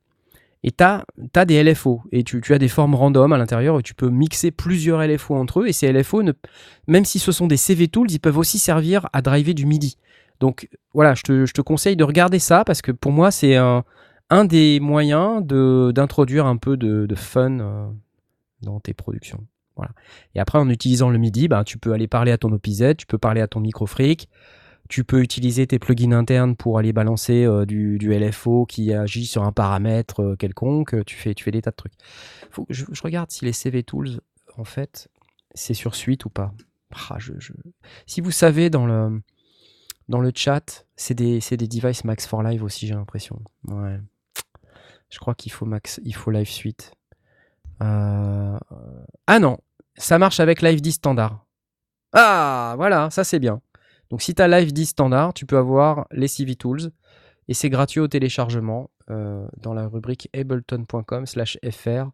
Et tu as, des LFO. Et tu, as des formes random à l'intérieur où tu peux mixer plusieurs LFO entre eux. Et ces LFO, même si ce sont des CV Tools, ils peuvent aussi servir à driver du MIDI. Donc voilà, je te, conseille de regarder ça parce que pour moi, c'est un, des moyens d'introduire un peu de, de fun euh, dans tes productions. Et après, en utilisant le MIDI, ben, tu peux aller parler à ton OPZ, tu peux parler à ton microfreak, tu peux utiliser tes plugins internes pour aller balancer euh, du, LFO qui agit sur un paramètre euh, quelconque. Tu fais, tu fais des tas de trucs. Faut je, je regarde si les CV Tools, en fait, c'est sur suite ou pas. Ah, Si vous savez dans le, dans le chat, c'est des, des devices Max for Live aussi, j'ai l'impression. Ouais. Je crois qu'il faut Max, il faut Live Suite. Euh, Ah non, ça marche avec Live 10 standard. Ah, voilà, ça c'est bien. Donc si tu as Live 10 standard, tu peux avoir les CV Tools et c'est gratuit au téléchargement euh, dans la rubrique ableton.com slash fr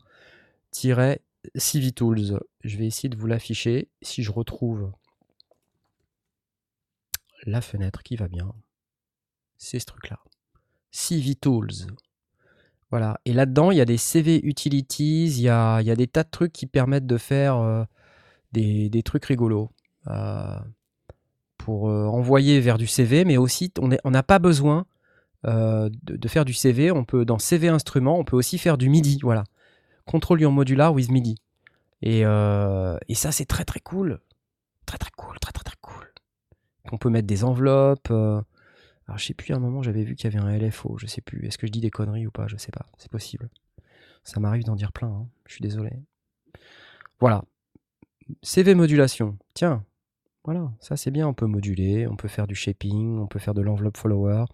CV Tools. Je vais essayer de vous l'afficher si je retrouve la fenêtre qui va bien. C'est ce truc-là. CV Tools. Voilà. Et là-dedans, il y a des CV Utilities, il y a, il y a des tas de trucs qui permettent de faire euh, des, des trucs rigolos. euh, pour euh, envoyer vers du CV, mais aussi on n'a pas besoin de, faire du CV. On peut dans CV instrument, on peut aussi faire du MIDI. Voilà. Control your modular with MIDI. Et, et ça, c'est très très cool. Très très cool, très très très cool. On peut mettre des enveloppes. Alors je sais plus, à un moment j'avais vu qu'il y avait un LFO, je sais plus. Est-ce que je dis des conneries ou pas? Je sais pas, c'est possible. Ça m'arrive d'en dire plein, hein. je suis désolé. Voilà. CV modulation. Tiens, Voilà, ça c'est bien, on peut moduler, on peut faire du shaping, on peut faire de l'enveloppe follower.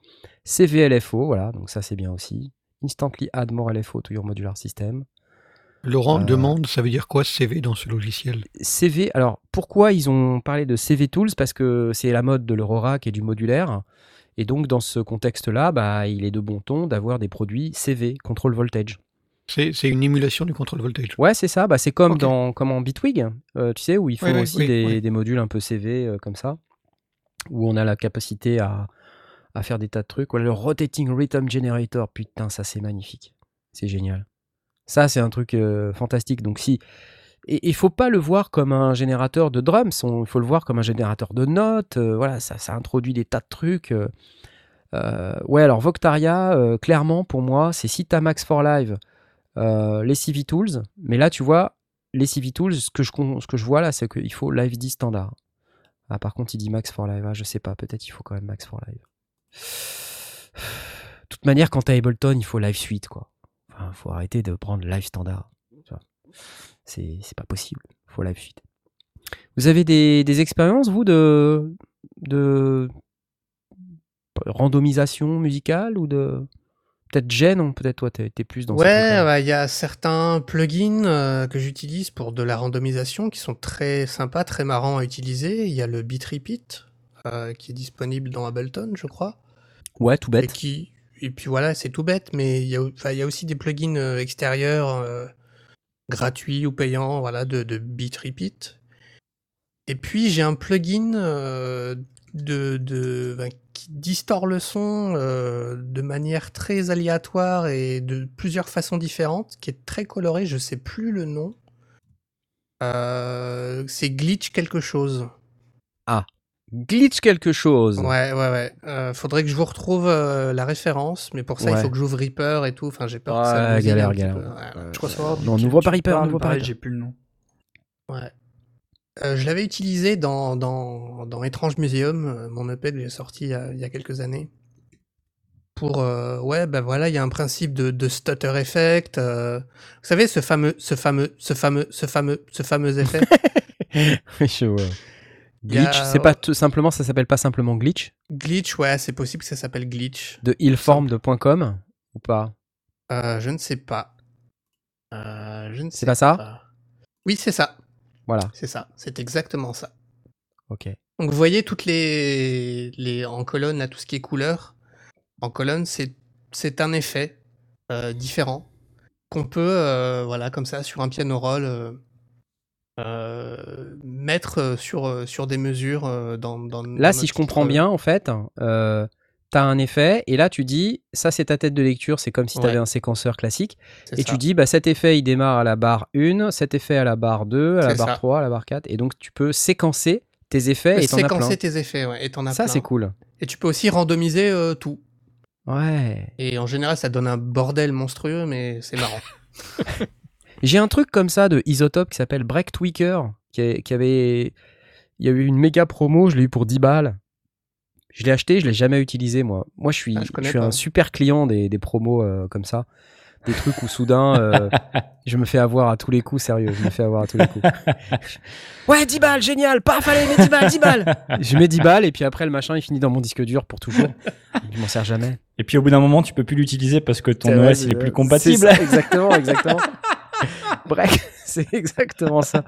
CVLFO, voilà, donc ça c'est bien aussi. Instantly add more LFO to your modular system. Laurent Euh, demande, ça veut dire quoi CV dans ce logiciel? CV, alors pourquoi ils ont parlé de CV Tools? Parce que c'est la mode de l'Eurorack et du modulaire. Et donc dans ce contexte-là, bah, il est de bon ton d'avoir des produits CV, control voltage. C'est une émulation du contrôle voltage. Ouais, c'est ça. Bah, c'est comme, dans, comme en Bitwig, euh, tu sais, où ils font Ouais, aussi des, des modules un peu CV euh, comme ça, où on a la capacité à, à faire des tas de trucs. Voilà, le Rotating Rhythm Generator, putain, ça c'est magnifique. C'est génial. Ça, c'est un truc euh, fantastique. Donc, si. Et il faut pas le voir comme un générateur de drums, il faut le voir comme un générateur de notes. euh, voilà, ça, introduit des tas de trucs. euh. Euh, ouais, alors Voctaria, euh, clairement, pour moi, c'est Citamax for Live, les CV Tools. Mais là, tu vois, les CV Tools, ce que je, con- ce que je vois là, c'est qu'il faut Live 10 standard. Ah, par contre, il dit Max for Live. Ah, je sais pas, peut-être il faut quand même Max for Live. De toute manière, quand t'as Ableton, il faut Live Suite, quoi. Enfin, faut arrêter de prendre Live standard. Tu. C'est pas possible. faut Live Suite. Vous avez des, des expériences, vous, de, de randomisation musicale ou de. Peut-être Jen, hein, peut-être toi, t'es t'es plus dans Ouais, bah, il y a certains plugins euh, que j'utilise pour de la randomisation qui sont très sympas, très marrants à utiliser. Il y a le Bitrepeat euh, qui est disponible dans Ableton, je crois. Ouais, tout Et, bête. qui... et puis voilà, c'est tout bête, mais il y, a... il y a aussi des plugins euh, extérieurs euh, gratuits ou payants voilà, de, de Bitrepeat. Et puis j'ai un plugin euh, de, de, ben, qui distord le son euh, de manière très aléatoire et de plusieurs façons différentes, qui est très coloré, je sais plus le nom. Euh, c'est glitch quelque chose. Glitch quelque chose. Ouais, ouais, ouais. Euh, faudrait que je vous retrouve euh, la référence, mais pour ça, Ouais. il faut que j'ouvre Reaper et tout. Enfin, j'ai peur que Ouais, ça bousille galère, galère. peu. Ouais, je crois savoir. Non, tu pas Reaper, n'ouvre pas Reaper. J'ai plus le nom. Ouais. Euh, je l'avais utilisé dans, dans, dans Étrange Museum, mon EP que j'ai sorti il y, a, il y a quelques années. Pour, euh, ouais, ben voilà, il y a un principe de, de stutter effect. euh, vous savez, ce fameux, ce fameux, ce fameux, ce fameux, ce fameux effet. Je vois. Glitch, c'est pas tout simplement, ça s'appelle pas simplement glitch? Glitch, ouais, c'est possible que ça s'appelle glitch. de illform de .com ou pas? Euh, je ne sais pas. Euh, je ne sais pas ça? Oui, c'est ça. Voilà, C'est ça. C'est exactement ça. ok. Donc vous voyez toutes les, les en colonne là tout ce qui est couleur? En colonne c'est c'est un effet euh, différent qu'on peut euh, voilà comme ça sur un piano roll euh, mettre euh, sur euh, sur des mesures dans, dans Là, dans si je comprends bien, en fait, euh, t'as un effet et là tu dis, ça c'est ta tête de lecture, c'est comme si t'avais Ouais. un séquenceur classique. Et ça. tu dis, bah, cet effet il démarre à la barre 1, cet effet à la barre 2, à la barre ça. 3, à la barre 4. Et donc tu peux séquencer tes effets Tu peux et t'en as plein. séquencer tes effets ouais, et t'en as Ça c'est cool. Et tu peux aussi randomiser euh, tout. Ouais. Et en général ça donne un bordel monstrueux mais c'est marrant. J'ai un truc comme ça de Isotope qui s'appelle Break Tweaker, qui, est- qui avait. Il y a eu une méga promo, je l'ai eu pour 10 balles. Je l'ai acheté, je l'ai jamais utilisé moi. Moi je suis, Ah, je suis un super client des, des promos euh, comme ça. Des trucs où soudain euh, je me fais avoir à tous les coups, sérieux, je me fais avoir à tous les coups. ouais, 10 balles, génial, paf, allez, mets 10 balles, 10 balles. Je mets 10 balles et puis après le machin il finit dans mon disque dur pour toujours. Je m'en sers jamais. Et puis au bout d'un moment, tu peux plus l'utiliser parce que ton OS il est plus compatible. ça, exactement, exactement. Bref, c'est exactement ça.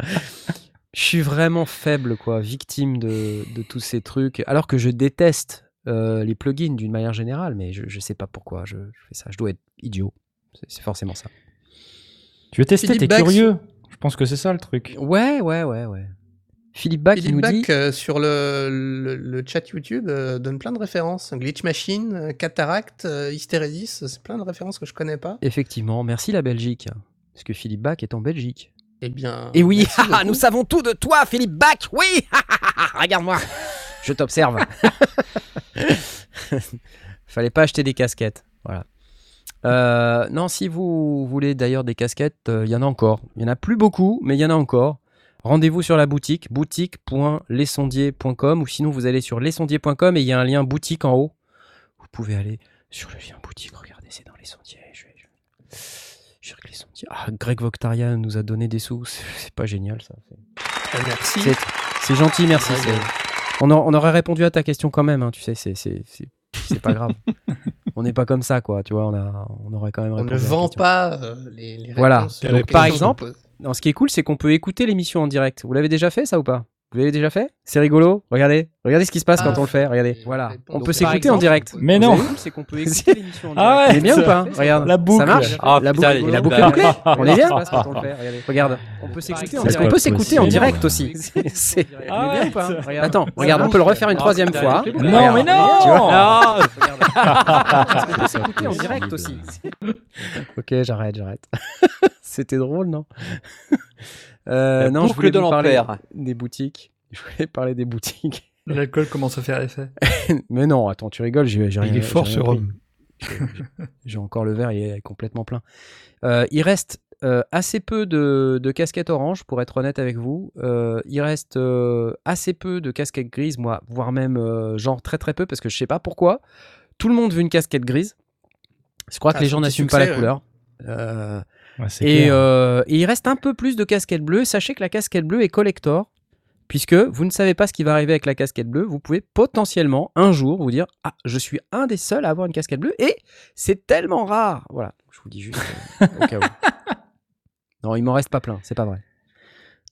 Je suis vraiment faible, quoi, victime de, de tous ces trucs. Alors que je déteste euh, les plugins d'une manière générale, mais je, je sais pas pourquoi je, je fais ça. Je dois être idiot. C'est- C'est forcément ça. Tu veux tester, Philippe t'es Bax. curieux. Je pense que c'est ça le truc. Ouais, ouais, ouais, ouais. Philippe Bach, il Philippe nous Bach, dit. euh, sur le, le, le chat YouTube euh, donne plein de références. Glitch Machine, Cataract, euh, Hystérésis, c'est plein de références que je connais pas. Effectivement, merci la Belgique. Parce que Philippe Bach est en Belgique. Eh bien. Et oui, merci beaucoup. nous savons tout de toi, Philippe Bach. Oui, regarde-moi, je t'observe. Fallait pas acheter des casquettes. Voilà. Euh, non, si vous voulez d'ailleurs des casquettes, euh, il y en a encore. Il y en a plus beaucoup, mais il y en a encore. Rendez-vous sur la boutique, boutique.lesondier.com ou sinon vous allez sur lesondier.com et il y a un lien boutique en haut. Vous pouvez aller sur le lien boutique. Regardez, c'est dans les sondiers. Je vais, je... sondiers. Ah, Greg Voctaria nous a donné des sous. C'est pas génial ça. C'est- Euh, merci. c'est- gentil, merci. On, a- on aurait répondu à ta question quand même, hein, tu sais, c'est- pas grave. on n'est pas comme ça, quoi, tu vois, on, a, on aurait quand même On répondu ne à la vend pas euh, les, les Voilà. réponses. Donc, aux par exemple. Non, ce qui est cool, c'est qu'on peut écouter l'émission en direct. Vous l'avez déjà fait, ça ou pas? Vous l'avez déjà fait? C'est rigolo. Regardez, regardez ce qui se passe Ah, quand on le fait. Regardez, voilà. On peut s'écouter en direct. Mais non. c'est qu'on peut écouter l'émission en direct. Ah ouais, Il est bien ou pas? Regarde, La boucle. Ça marche? Ah, La putain, boucle, il la est boucle est bouclée. On est bien Ah. qu'on le fait. Regardez, regarde. On peut s'écouter en C'est direct. On peut s'écouter en direct aussi? C'est- c'est- Ah On est bien ou pas? Attends, regarde, on peut le refaire une troisième fois. Non, mais non. On peut s'écouter en direct aussi? Ok, j'arrête, j'arrête. C'était drôle, non? Euh, Non, je voulais vous parler des boutiques. Je voulais parler des boutiques. L'alcool commence à faire effet. Mais non, attends, tu rigoles, j'ai rien Il est fort ce rhum. J'ai encore le verre, il est complètement plein. Euh, il reste euh, assez peu de, de casquettes orange, pour être honnête avec vous. Euh, il reste euh, assez peu de casquettes grises, moi, voire même euh, genre très très peu, parce que je sais pas pourquoi. Tout le monde veut une casquette grise. Je crois Ah, que les c'est gens n'assument pas la couleur. Euh, Ouais, et, euh, il reste un peu plus de casquettes bleues. Sachez que la casquette bleue est collector, puisque vous ne savez pas ce qui va arriver avec la casquette bleue. Vous pouvez potentiellement un jour vous dire Ah, je suis un des seuls à avoir une casquette bleue, et c'est tellement rare. Voilà, je vous dis juste euh, au cas où. Non, il m'en reste pas plein, c'est pas vrai.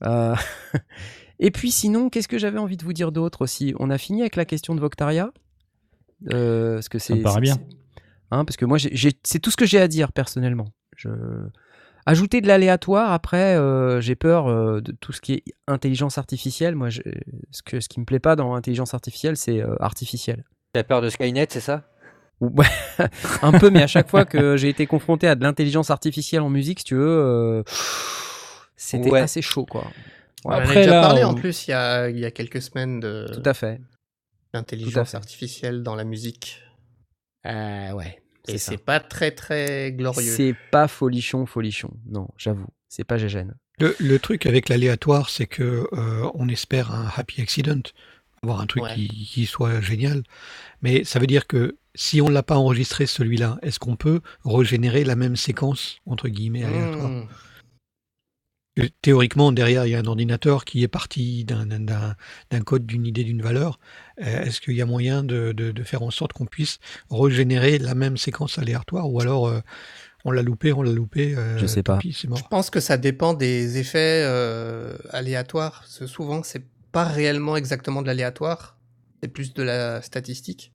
Euh, et puis sinon, qu'est-ce que j'avais envie de vous dire d'autre aussi? On a fini avec la question de Voctaria. Parce que Ça me paraît bien. Hein, parce que moi, c'est tout ce que j'ai à dire personnellement. Je... Ajouter de l'aléatoire, après, euh, j'ai peur euh, de tout ce qui est intelligence artificielle. Moi, je- ce, que, ce qui me plaît pas dans intelligence artificielle, c'est euh, artificiel. T'as peur de Skynet, c'est ça? Ouais, un peu, mais à chaque fois que j'ai été confronté à de l'intelligence artificielle en musique, si tu veux, euh, c'était Ouais. assez chaud, quoi. On en a Après, déjà là, parlé on- en plus il y a, il y a quelques semaines de Tout à fait. l'intelligence artificielle dans la musique. Euh, ouais. Et c'est pas très très glorieux. C'est pas folichon, folichon. Non, j'avoue. C'est pas gégène. Le, le truc avec l'aléatoire, c'est que euh, on espère un happy accident, avoir un truc Ouais. qui, qui soit génial. Mais ça veut dire que si on l'a pas enregistré celui-là, est-ce qu'on peut régénérer la même séquence entre guillemets aléatoire? Mmh. Euh, Théoriquement, derrière, il y a un ordinateur qui est parti d'un- code, d'une idée, d'une valeur. Euh, Est-ce qu'il y a moyen de, de- de faire en sorte qu'on puisse régénérer la même séquence aléatoire ou alors euh, on l'a loupé, on l'a loupé, euh, Je sais pas. pis, c'est Je mort. pense que ça dépend des effets euh, aléatoires. Parce que souvent, c'est pas réellement exactement de l'aléatoire, c'est plus de la statistique.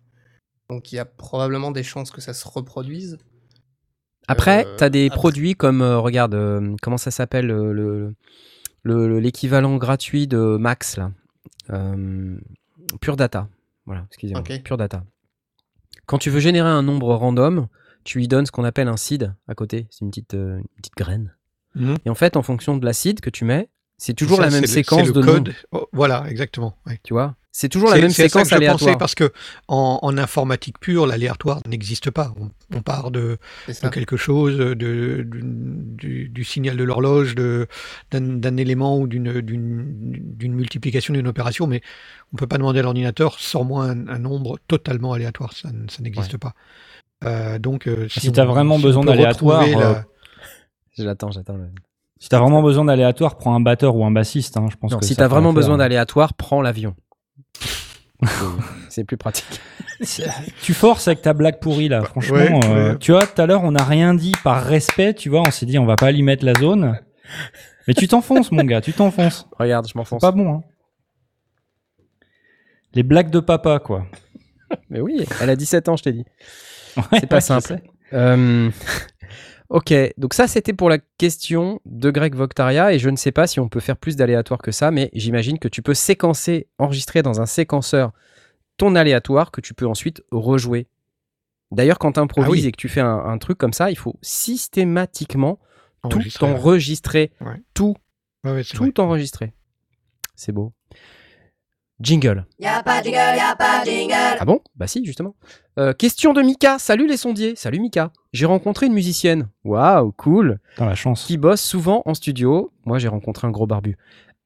Donc il y a probablement des chances que ça se reproduise. Après, Euh, tu as des après- produits comme, euh, regarde, euh, comment ça s'appelle, le le- le- l'équivalent gratuit de Max, là. Pure Data. Voilà, excusez-moi. Ok. Pure Data. Quand tu veux générer un nombre random, tu lui donnes ce qu'on appelle un seed à côté. C'est une petite, euh, une petite graine. Mhm. Et en fait, en fonction de la seed que tu mets, c'est toujours Ça, la même séquence c'est le de code. Oh, voilà, exactement. ouais. tu vois? C'est toujours la même à ça séquence que je aléatoire. parce que en, en informatique pure, l'aléatoire n'existe pas. On, on part de, quelque chose, de, de- du, du signal de l'horloge, d'un élément ou d'une- d'une d'une multiplication d'une opération, mais on peut pas demander à l'ordinateur sors-moi un, un nombre totalement aléatoire. Ça, n'existe pas. Euh, donc, euh, Si on- t'as vraiment on besoin d'aléatoire, la- euh, J'attends, j'attends. le- Si t'as vraiment besoin d'aléatoire, prends un batteur ou un bassiste. hein, je pense Non, que si t'as fera vraiment besoin d'aléatoire, prends l'avion. C'est- plus pratique. Tu forces avec ta blague pourrie là, franchement. ouais, euh, ouais. Tu vois, tout à l'heure, on n'a rien dit par respect, tu vois, on s'est dit on va pas y mettre la zone. Mais tu t'enfonces, mon gars, tu t'enfonces. Regarde, je C'est m'enfonce. pas bon, hein. Les blagues de papa, quoi. Mais oui, elle a 17 ans, je t'ai dit. Ouais, C'est pas ouais, simple. Euh, ok, donc ça c'était pour la question de Greg Voctaria et je ne sais pas si on peut faire plus d'aléatoire que ça, mais j'imagine que tu peux séquencer, enregistrer dans un séquenceur ton aléatoire que tu peux ensuite rejouer. D'ailleurs, quand tu improvises Ah oui. et que tu fais un, un truc comme ça, il faut systématiquement tout enregistrer, ouais. enregistrer, Ouais. tout, Ouais, ouais, c'est tout vrai. enregistrer. C'est beau. Jingle. Y'a pas de jingle, y'a pas de jingle. Ah bon? Bah si, justement. Euh, question de Mika. Salut les sondiers. Salut Mika. J'ai rencontré une musicienne. Waouh, cool. Putain, la chance. Qui bosse souvent en studio. Moi, j'ai rencontré un gros barbu.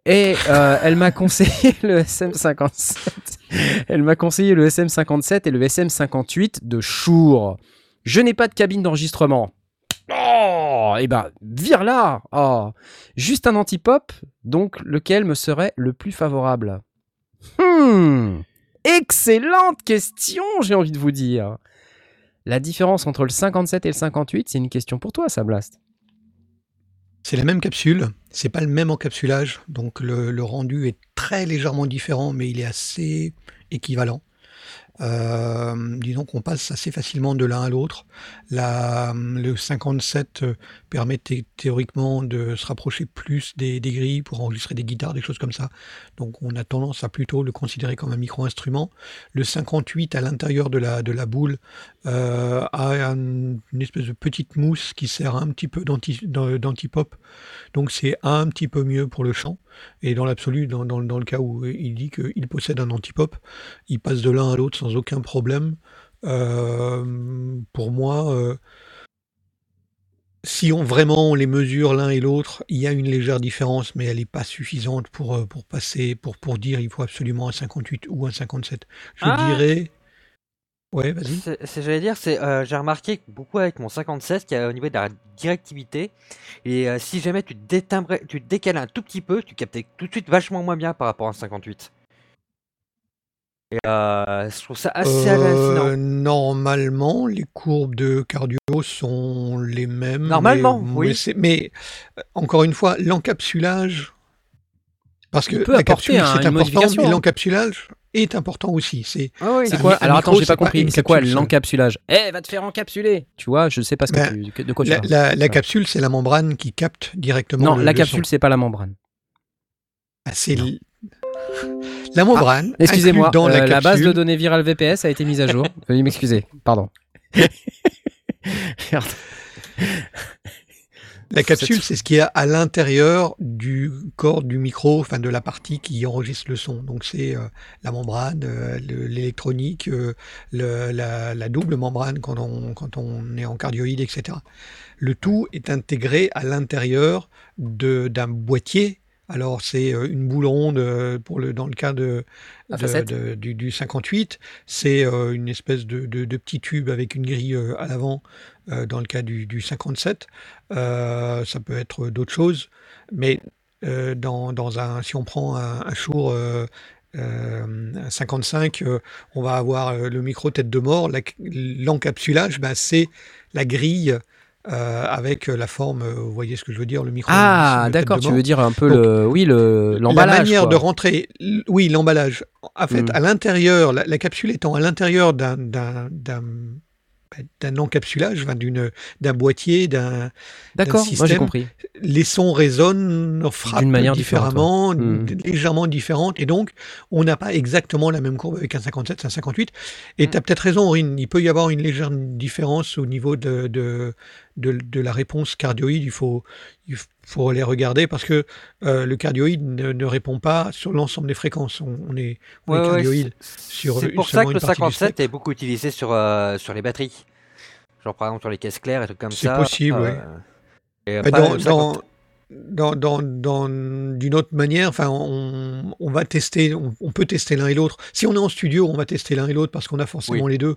Et euh, elle m'a conseillé le SM57. Elle m'a conseillé le SM57 et le SM58 de Shure. Je n'ai pas de cabine d'enregistrement. Oh, et ben, vire là. Oh. Juste un anti-pop, donc lequel me serait le plus favorable? Hmm. Excellente question, j'ai envie de vous dire. La différence entre le 57 et le 58, c'est une question pour toi, ça, Blast. C'est la même capsule, c'est pas le même encapsulage, donc le rendu est très légèrement différent, mais il est assez équivalent. Euh, disons qu'on passe assez facilement de l'un à l'autre. La- Le 57 euh, permet thé- théoriquement de se rapprocher plus des, grilles pour enregistrer des guitares, des choses comme ça. Donc on a tendance à plutôt le considérer comme un micro-instrument. Le 58 à l'intérieur de la, de la boule euh, a un- une espèce de petite mousse qui sert un petit peu d'anti- d'an- d'anti-pop. Donc c'est un petit peu mieux pour le chant. Et dans l'absolu, dans, dans- dans le cas où il dit qu'il possède un anti-pop, il passe de l'un à l'autre sans aucun problème. Euh, pour moi, euh, si on vraiment on les mesure l'un et l'autre, il y a une légère différence, mais elle n'est pas suffisante pour, euh, pour passer, pour, pour dire il faut absolument un 58 ou un 57. Je Ah. dirais. Ouais, vas-y. C'est- J'allais dire, c'est euh, j'ai remarqué beaucoup avec mon 57 qui a au niveau de la directivité. Et euh, si jamais tu te, détimbrais- tu te décales un tout petit peu, tu captais tout de suite vachement moins bien par rapport à un 58. Et euh, je trouve ça assez hallucinant. normalement, les courbes de cardio sont les mêmes. Normalement, mais, oui. Mais, encore une fois, l'encapsulage. Parce que la capsule, un- c'est une important, mais l'encapsulage est important aussi. C'est Ah oui, quoi un Alors micro, attends, j'ai pas compris. C'est quoi l'encapsulage Eh, va te faire encapsuler Tu vois, je sais pas ce que Ben, tu, de quoi tu la, parles. la- la capsule, c'est la membrane qui capte directement. Non, le- la le capsule, c'est pas la membrane. Ah, c'est l- la membrane. Excusez-moi, inclue dans euh, la, la, base de données Viral VPS a été mise à jour. Veuillez m'excuser, pardon. Merde. La capsule, c'est ce qu'il y a à l'intérieur du corps du micro, enfin de la partie qui enregistre le son. Donc c'est euh, la membrane, euh, le- l'électronique, euh, la, la double membrane quand on, quand on est en cardioïde, etc. Le tout est intégré à l'intérieur de- d'un boîtier. Alors c'est euh, une boule ronde euh, pour le, dans le cas de, du, du 58. C'est euh, une espèce de, petit tube avec une grille à l'avant dans le cas du, du 57. Euh, ça peut être d'autres choses, mais euh, dans, dans un, si on prend un, euh, euh, un 55, euh, on va avoir euh, le micro tête de mort. La- L'encapsulage, ben, c'est la grille euh, avec la forme, euh, vous voyez ce que je veux dire, le micro. Ah, d'accord, tu veux dire un peu Donc, le, oui, le La l'emballage. manière quoi. de rentrer, oui, l'emballage. En fait, Mm. à l'intérieur, la, la capsule étant à l'intérieur d'un d'un d'un d'un encapsulage, d'une d'un boîtier, d'un D'accord, moi j'ai compris. les sons résonnent, frappent D'une manière différemment, Mm. d- légèrement différente, et donc on n'a pas exactement la même courbe avec un 57, un 58. Et Mm. tu as peut-être raison, Aurine, il peut y avoir une légère différence au niveau de, de, de, de la réponse cardioïde. Il faut, il faut les regarder parce que euh, le cardioïde ne, ne répond pas sur l'ensemble des fréquences. On, on est, on est Ouais, ouais, cardioïde. c'est- sur, C'est pour ça que le une partie du 57 spectre. est beaucoup utilisé sur, euh, sur les batteries. Genre par exemple sur les caisses claires et trucs comme C'est ça. possible, euh, ouais. et Bah, pas dans, le 50. dans, dans, dans, dans- d'une autre manière, enfin, on, on va tester, on, on peut tester l'un et l'autre. Si on est en studio, on va tester l'un et l'autre parce qu'on a forcément les deux.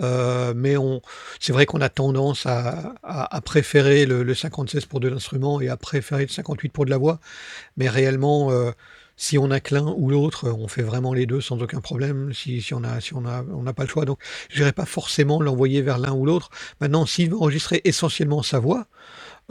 Euh, mais on, c'est vrai qu'on a tendance à, à, à préférer le, le 56 pour de l'instrument et à préférer le 58 pour de la voix. Mais réellement, euh, si on a que l'un ou l'autre, on fait vraiment les deux sans aucun problème. Si, si on a, si on a, on n'a pas le choix. Donc, je n'irai pas forcément l'envoyer vers l'un ou l'autre. Maintenant, s'il veut enregistrer essentiellement sa voix,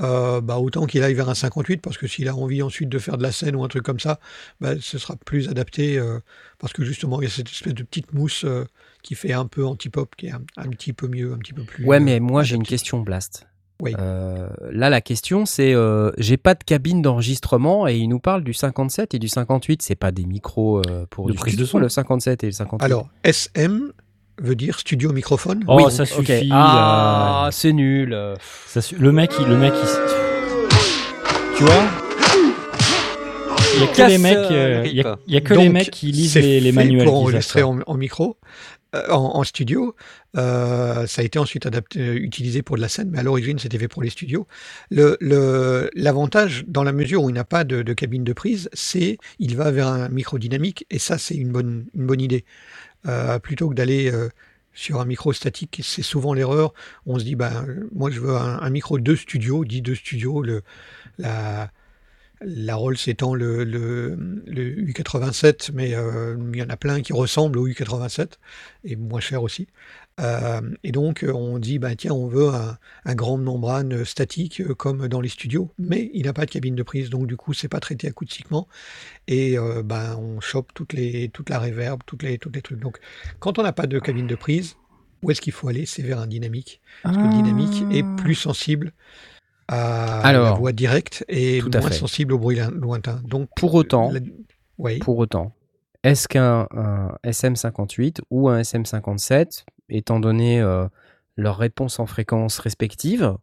euh, bah, autant qu'il aille vers un 58 parce que s'il a envie ensuite de faire de la scène ou un truc comme ça, bah, ce sera plus adapté euh, parce que justement il y a cette espèce de petite mousse euh, qui fait un peu anti-pop qui est un, un petit peu mieux, un petit peu plus. Ouais, mais moi j'ai une question, Blast. Oui. Euh, là, la question c'est euh, j'ai pas de cabine d'enregistrement et il nous parle du 57 et du 58. C'est pas des micros euh, pour De du prise de son. le 57 et le 58. Alors SM veut dire studio microphone. Oh, Oui, ça suffit. Ah, là. c'est nul. euh. Ça su- Le mec, il, le mec, il... tu vois? Il y a que Casse, les mecs, euh, euh, le il y a, il y a que les mecs qui lisent les, les manuels. pour enregistrer en, en micro, euh, en, en studio. Euh, ça a été ensuite adapté, euh, utilisé pour de la scène, mais à l'origine c'était fait pour les studios. Le- le- L'avantage, dans la mesure où il n'a pas de, de cabine de prise, c'est il va vers un micro dynamique, et ça c'est une bonne, une bonne idée. Euh, plutôt que d'aller euh, sur un micro statique, c'est souvent l'erreur. On se dit, ben, moi je veux un, micro de studio, dit de studio, le, la, La Rolls étant le, le, le U87, mais euh, il y en a plein qui ressemblent au U87 et moins cher aussi. Euh, et donc euh, on dit bah tiens on veut un, un grand membrane statique euh, comme dans les studios, mais il n'a pas de cabine de prise, donc du coup c'est pas traité acoustiquement et euh, ben on chope toutes les toute la réverb, toutes les toutes les trucs. Donc quand on n'a pas de cabine de prise, où est-ce qu'il faut aller? C'est vers un dynamique. Parce que le dynamique est plus sensible à la voix directe et moins sensible au bruit loin- lointain. Donc Pour autant, la- oui. Pour autant, est-ce qu'un un SM58 ou un SM57, étant donné euh, leurs réponses en fréquence respectives,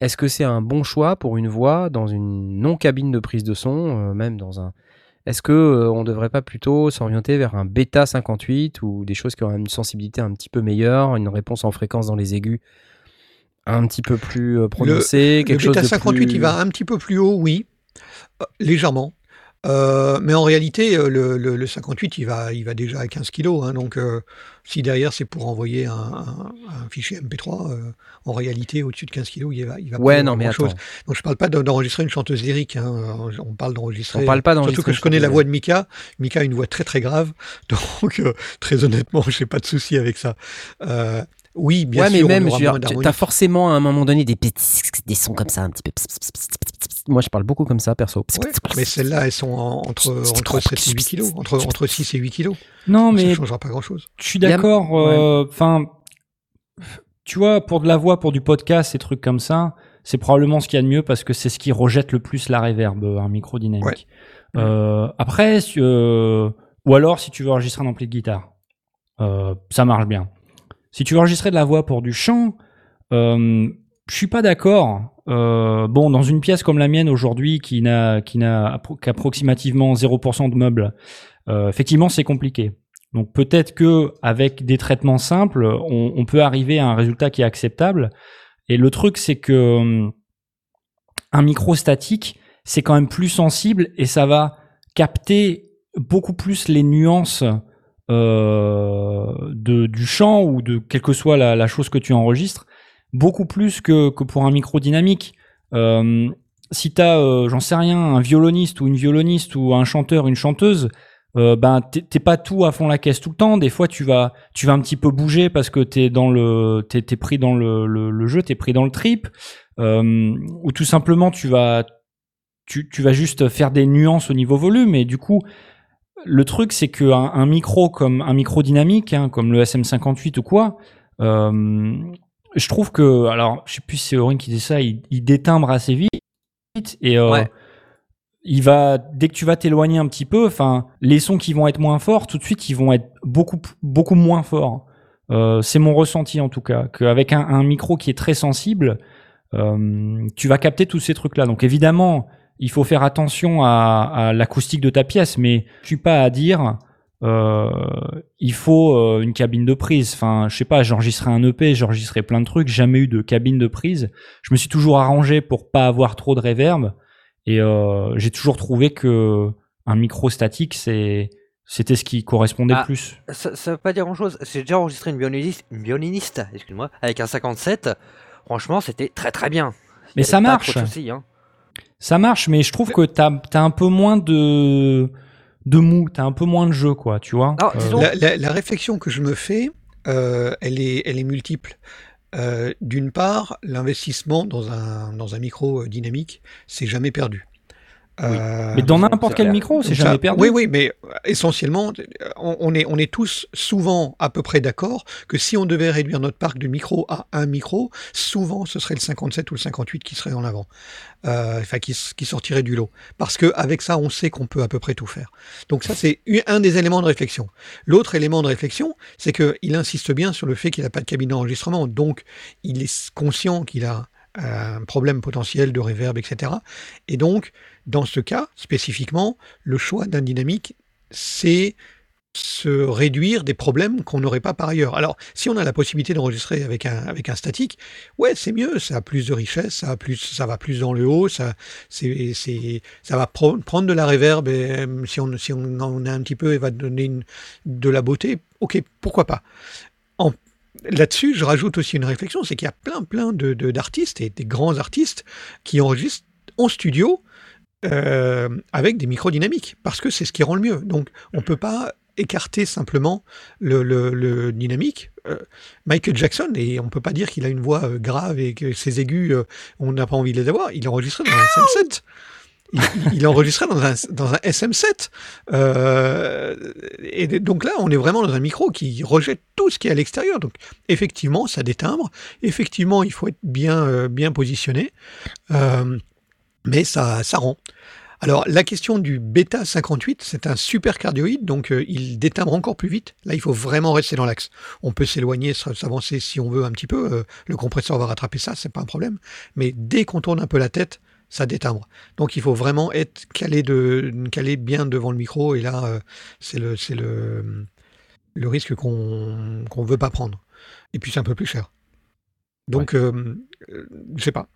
est-ce que c'est un bon choix pour une voix dans une non-cabine de prise de son, euh, même dans un... Est-ce que euh, on devrait pas plutôt s'orienter vers un bêta 58 ou des choses qui ont une sensibilité un petit peu meilleure, une réponse en fréquence dans les aigus un petit peu plus prononcée, Le quelque chose Beta de 58, plus... il va un petit peu plus haut, oui, légèrement. Euh, mais en réalité, euh, le, le- le 58, il va, il va déjà à 15 kg. donc, euh, si derrière c'est pour envoyer un, un- un fichier MP3, euh, en réalité, au-dessus de 15 kg, il va, il va pas Ouais, y non, mais grand-chose. attends. Donc, je parle pas de- d'enregistrer une chanteuse lyrique. hein, On parle d'enregistrer. On parle pas Surtout d'enregistrer que je connais la voix de Mika. Mika a une voix très très grave. Donc, très honnêtement, j'ai pas de souci avec ça. Oui, bien ouais, sûr, mais même, d'harmonie. t'as forcément à un moment donné des petits, des sons comme ça, un petit peu. Moi, je parle beaucoup comme ça, perso. Ouais, mais celles-là, elles sont en- entre, entre 7 et 8 kilos, entre, entre 6 et 8 kilos. Non, Ça mais ne changera pas grand-chose. Je suis d'accord. euh, Enfin, tu vois, pour de la voix, pour du podcast, ces trucs comme ça, c'est probablement ce qu'il y a de mieux parce que c'est ce qui rejette le plus la réverb, euh, un micro dynamique. Euh, après, si, euh, ou alors si tu veux enregistrer un ampli de guitare, euh, ça marche bien. Si tu veux enregistrer de la voix pour du chant, euh, je suis pas d'accord. Euh, bon, dans une pièce comme la mienne aujourd'hui, qui n'a qui n'a appro- qu'approximativement 0% de meubles, euh, effectivement, c'est compliqué. Donc peut-être que avec des traitements simples, on, peut arriver à un résultat qui est acceptable. Et le truc, c'est que hum, un micro statique, c'est quand même plus sensible et ça va capter beaucoup plus les nuances euh, de, du chant ou de quelle que soit la, la chose que tu enregistres, beaucoup plus que, que pour un micro dynamique. Euh, si tu as, j'en sais rien, un violoniste ou une violoniste ou un chanteur, une chanteuse, euh, ben t'es pas tout à fond la caisse tout le temps. Des fois, tu vas, tu vas un petit peu bouger parce que t'es dans le, t'es pris dans le, le, le jeu, t'es pris dans le trip, euh, ou tout simplement tu vas, tu, tu vas juste faire des nuances au niveau volume. Et du coup, le truc c'est que un, micro comme un micro dynamique, hein, comme le SM58 ou quoi, euh, je trouve que, alors, je sais plus si c'est Aurine qui dit ça, il, il détimbre assez vite et euh, Ouais. il va dès que tu vas t'éloigner un petit peu, enfin, les sons qui vont être moins forts, tout de suite, ils vont être beaucoup beaucoup moins forts. Euh, c'est mon ressenti en tout cas, qu'avec un, un micro qui est très sensible, euh, tu vas capter tous ces trucs-là. Donc évidemment, il faut faire attention à, à l'acoustique de ta pièce, mais je suis pas à dire euh, il faut euh, une cabine de prise. Enfin, je sais pas, j'enregistrais un EP, j'enregistrais plein de trucs, jamais eu de cabine de prise. Je me suis toujours arrangé pour pas avoir trop de reverb et euh, j'ai toujours trouvé que un micro statique c'est c'était ce qui correspondait Ah. plus. Ça, ça veut pas dire grand chose. J'ai déjà enregistré une violoniste, une violoniste excuse-moi, avec un 57. Franchement, c'était très très bien. Mais Il ça marche. soucis, hein. Ça marche, mais je trouve que t'as as un peu moins de de mou, t'as un peu moins de jeu quoi, tu vois. Alors, Euh, disons- La, la- la réflexion que je me fais, euh, elle, est, elle est multiple. Euh, D'une part, l'investissement dans un, dans un micro dynamique, c'est jamais perdu. Euh, mais dans n'importe quel micro, c'est jamais perdu. Oui, oui, mais euh, essentiellement, on, on est, on est tous souvent à peu près d'accord que si on devait réduire notre parc de micros à un micro, souvent ce serait le 57 ou le 58 qui serait en avant, euh, enfin qui, sortirait du lot. Parce que avec ça, on sait qu'on peut à peu près tout faire. Donc ça, c'est un des éléments de réflexion. L'autre élément de réflexion, c'est qu'il insiste bien sur le fait qu'il n'a pas de cabine d'enregistrement. Donc, il est conscient qu'il a un problème potentiel de reverb, etc. Et donc, dans ce cas, spécifiquement, le choix d'un dynamique, c'est se réduire des problèmes qu'on n'aurait pas par ailleurs. Alors, si on a la possibilité d'enregistrer avec un, avec un statique, ouais, c'est mieux, ça a plus de richesse, ça, a plus, ça va plus dans le haut, ça, c'est, ça va pro- prendre de la reverb, et euh, si on, si on en a un petit peu, et va donner une, de la beauté, ok, pourquoi pas. Là-dessus, je rajoute aussi une réflexion, c'est qu'il y a plein, plein de- d'artistes, et des grands artistes, qui enregistrent en studio, euh, avec des micros dynamiques, parce que c'est ce qui rend le mieux. Donc, on peut pas écarter simplement le, le- le dynamique. Euh, Michael Jackson, et on peut pas dire qu'il a une voix euh, grave et que ses aigus, on n'a pas envie de les avoir. Il enregistrait dans un SM7. Il, il- il enregistrait dans un, dans un SM7. Euh, et donc là, on est vraiment dans un micro qui rejette tout ce qui est à l'extérieur. Donc, effectivement, ça détimbre. Effectivement, il faut être bien, euh, bien positionné. Euh, mais ça, ça rend. Alors, la question du bêta 58, c'est un super cardioïde, donc euh, il détimbre encore plus vite. Là, il faut vraiment rester dans l'axe. On peut s'éloigner, s'avancer si on veut un petit peu. euh, le compresseur va rattraper ça, c'est pas un problème. Mais dès qu'on tourne un peu la tête, ça détimbre. Donc, il faut vraiment être calé, de, calé bien devant le micro. Et là, euh, c'est le, c'est le, le risque qu'on qu'on veut pas prendre. Et puis, c'est un peu plus cher. Donc, euh, je sais pas.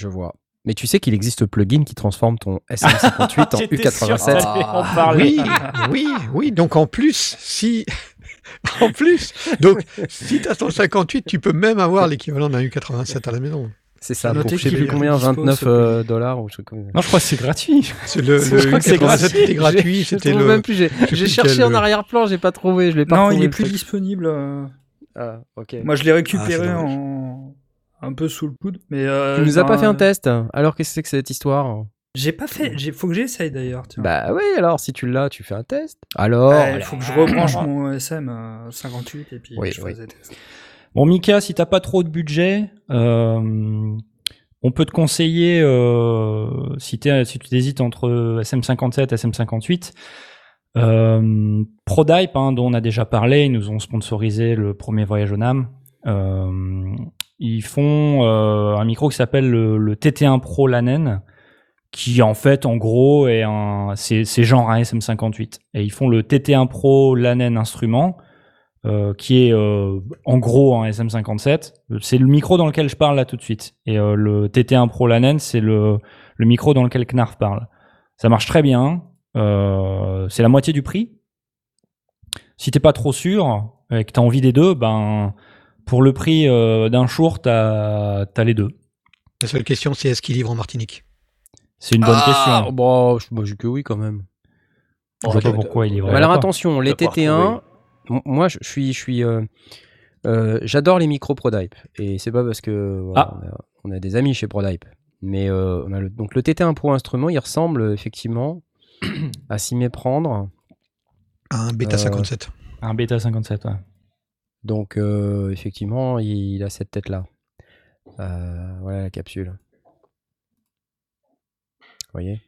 Je vois. Mais tu sais qu'il existe le plugin qui transforme ton SM58 en J'étais sûr que U87. t'allais en parler. Oui, oui, oui. Donc en plus, si. En plus, donc si tu as ton 58, tu peux même avoir l'équivalent d'un U87 à la maison. C'est ça, pour je sais plus combien, dispo, 29 ce plugin. euh, dollars ou je sais. Non, je crois que c'est gratuit. C'est le, Je le crois que c'est U87 était gratuit, c'était le. même plus. J'ai cherché quel, en arrière-plan, j'ai pas trouvé. Je l'ai pas Non, il est plus truc. disponible. euh. Ah, ok. Moi, je l'ai Ah, récupéré dommage. en un peu sous le coude, mais euh, Tu nous as pas fait un test Alors qu'est-ce que c'est que cette histoire? J'ai pas fait. J'ai faut que j'essaye d'ailleurs. tiens. Bah oui, alors si tu l'as, tu fais un test. Alors Ouais, il faut que je rebranche mon SM euh, 58 et puis Oui, je oui. ferai des tests. Bon, Mika, si t'as pas trop de budget, euh, on peut te conseiller, euh, si, t'es- si tu hésites entre SM57 et SM58, euh, ProDype, hein, dont on a déjà parlé, ils nous ont sponsorisé le premier voyage au NAM. Euh, ils font euh, un micro qui s'appelle le, le TT1 Pro Lanen, qui en fait, en gros, est un, c'est, genre un SM58. Et ils font le TT1 Pro Lanen instrument, euh, qui est euh, en gros un SM57. C'est le micro dans lequel je parle là tout de suite. Et le TT1 Pro Lanen, c'est le, le micro dans lequel Knarf parle. Ça marche très bien. C'est la moitié du prix. Si t'es pas trop sûr et que t'as envie des deux, ben pour le prix euh, d'un Shure, t'as as les deux. La seule question, c'est est-ce qu'il livre en Martinique? C'est une bonne Ah, question. Bon, je moi, je dis que oui quand même. Je vois pas pourquoi il Mais vrai. alors attention, les T'as pas TT1, m- moi je suis, je suis, euh, euh, j'adore les micros ProDype et c'est pas parce que voilà, Ah. on, a, on a des amis chez ProDype, mais euh, on a le, donc le TT1 Pro instrument, il ressemble effectivement à s'y méprendre. Un bêta Euh, 57. Un bêta 57. ouais. Donc euh, effectivement, il, il a cette tête là. voilà la capsule. Vous voyez?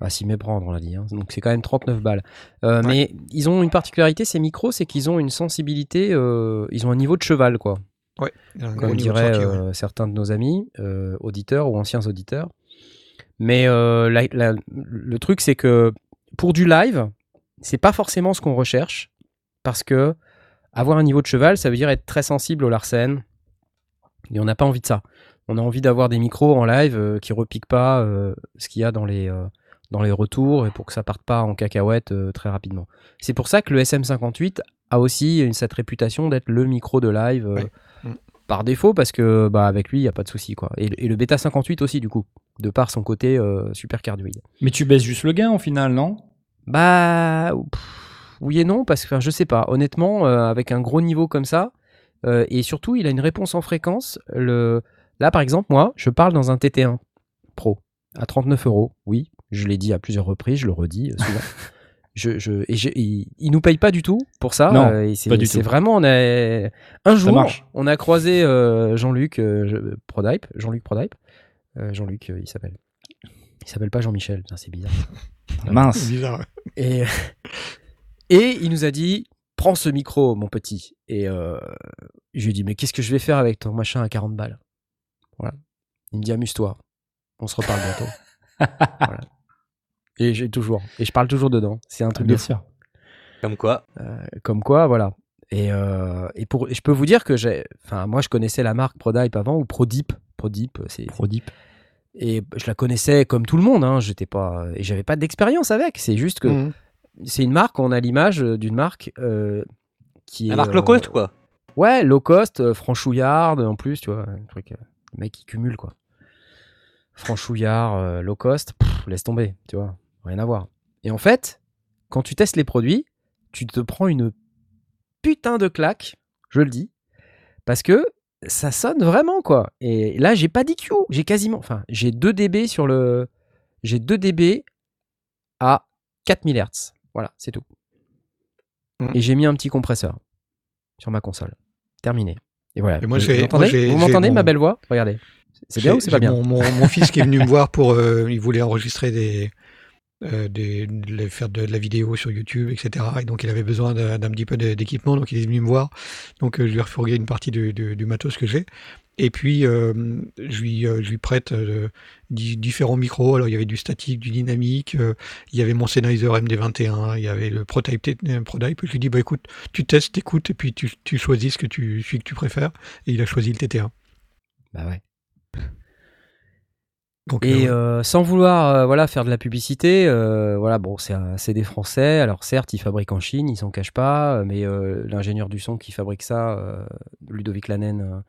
À s'y méprendre, on l'a dit. hein. Donc c'est quand même 39 balles. Euh, Mais ils ont une particularité, ces micros, c'est qu'ils ont une sensibilité, euh, ils ont un niveau de cheval, quoi. Ouais. Comme diraient ouais. euh, certains de nos amis, euh, auditeurs ou anciens auditeurs. Mais euh, la- la- le truc, c'est que pour du live, c'est pas forcément ce qu'on recherche. Parce que avoir un niveau de cheval, ça veut dire être très sensible au Larsen. Et on n'a pas envie de ça. On a envie d'avoir des micros en live euh, qui repiquent pas euh, ce qu'il y a dans les, euh, dans les retours et pour que ça parte pas en cacahuète euh, très rapidement. C'est pour ça que le SM58 a aussi une- cette réputation d'être le micro de live euh, Ouais. Mm. par défaut parce que bah, avec lui, il n'y a pas de souci. quoi. Et, et le Beta 58 aussi, du coup, de par son côté euh, super cardioïde. Mais tu baisses juste le gain au final, non? Bah, pff, oui et non, parce que enfin, je sais pas. Honnêtement, euh, avec un gros niveau comme ça, euh, et surtout, il a une réponse en fréquence. Le... Là, par exemple, moi, je parle dans un TT1 Pro à 39 euros. Oui, je l'ai dit à plusieurs reprises, je le redis euh, souvent. Je, je, et je, il, il nous paye pas du tout pour ça. Non, euh, c'est, pas du c'est tout. vraiment, on a, un jour, marche. on a croisé euh, Jean-Luc euh, je- Prodype, Jean-Luc Prodype. Euh, Jean-Luc, euh, il s'appelle. Il s'appelle pas Jean-Michel, c'est bizarre. Mince. C'est bizarre. Et, et il nous a dit Prends ce micro, mon petit. Et euh, je lui ai dit Mais qu'est-ce que je vais faire avec ton machin à 40 balles? Voilà. Il me dit Amuse-toi. On se reparle bientôt. Voilà. Et j'ai toujours. Et je parle toujours dedans. C'est un truc de Bien fou. sûr. Comme quoi. Comme quoi, voilà. Et, euh, et pour, et je peux vous dire que j'ai. Enfin, moi, je connaissais la marque Prodype avant, ou Prodip. Prodip, c'est. Prodip. Et je la connaissais comme tout le monde. Hein. J'étais pas. Et j'avais pas d'expérience avec. C'est juste que Mhm. C'est une marque, on a l'image euh, d'une marque euh, qui est. La marque euh, low cost, quoi. Ouais, low cost, franchouillarde en plus, tu vois. Un truc, le mec qui cumule, quoi. franchouillard, low cost, pff, laisse tomber, tu vois, rien à voir. Et en fait, quand tu testes les produits, tu te prends une putain de claque, je le dis, parce que ça sonne vraiment quoi. Et là, j'ai pas d'IQ, j'ai quasiment, enfin, j'ai 2 dB sur le, j'ai 2 dB à 4000 Hz. Voilà, c'est tout. Mm. Et j'ai mis un petit compresseur sur ma console. Terminé. Et voilà. Et moi, Vous m'entendez Vous m'entendez, mon- ma belle voix? Regardez. C'est bien ou c'est pas bien mon, mon- mon fils qui est venu me voir pour. euh, il voulait enregistrer des, euh, des, de- faire de, de la vidéo sur YouTube, etc. Et donc il avait besoin d'un petit peu d'équipement, donc il est venu me voir. Donc euh, je lui ai refourgué une partie du, du- du matos que j'ai. Et puis euh, je, lui, euh, je lui prête euh, di- différents micros. Alors il y avait du statique, du dynamique, euh, il y avait mon Sennheiser MD21, il y avait le ProType. ProType. Je lui dis bah écoute, tu testes, t'écoutes, et puis tu, tu choisis ce que tu, celui que tu préfères. Et il a choisi le TT1. Bah ouais. Donc, Et euh, sans vouloir euh, voilà, faire de la publicité, euh, voilà, bon, c'est des Français. Alors certes, ils fabriquent en Chine, ils s'en cachent pas, mais l'ingénieur du son qui fabrique ça, Ludovic Lanen,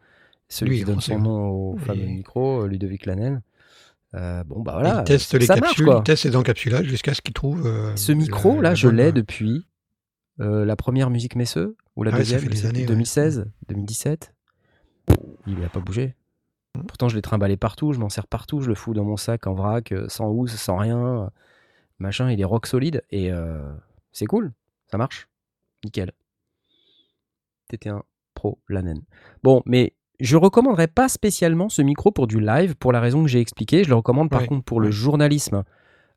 celui Lui, qui donne son ouais. nom au Oui. fameux micro, Ludovic Lanen. euh, bon, bah voilà, il teste les ça marche, capsules, quoi. il teste les encapsulages jusqu'à ce qu'il trouve. euh, Ce micro, là, je l'ai depuis euh, la première musique Messeux, ou la Ah ouais, ça deuxième, plus, années, ouais. 2016, 2017. Il n'a pas bougé. Mm. Pourtant, je l'ai trimballé partout, je m'en sers partout, je le fous dans mon sac en vrac, sans housse, sans rien. Machin, il est rock solide et c'est cool, ça marche. Nickel. TT1 Pro Lanen. Bon, mais je recommanderais pas spécialement ce micro pour du live pour la raison que j'ai expliqué. Je le recommande par contre pour le journalisme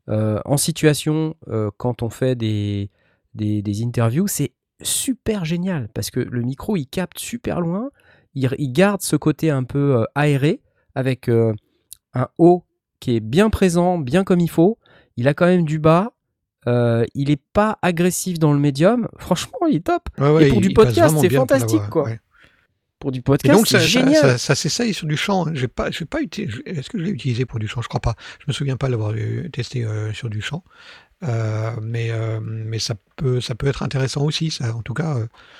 euh, en situation euh, quand on fait des, des, des interviews. C'est super génial parce que le micro il capte super loin. Il, il garde ce côté un peu euh, aéré avec un haut qui est bien présent, bien comme il faut. Il a quand même du bas. euh, il est pas agressif dans le médium. Franchement, il est top. Ouais, ouais, Et pour il- du podcast, c'est fantastique, quoi. ouais. Pour du Et podcast, donc c'est ça, ça, génial. ça, ça s'essaye sur du chant. hein. J'ai pas, j'ai pas utilisé. Est-ce que je l'ai utilisé pour du chant Je crois pas. Je me souviens pas l'avoir euh, testé euh, sur du chant. Euh, mais euh, mais ça peut ça peut être intéressant aussi. Ça, en tout cas,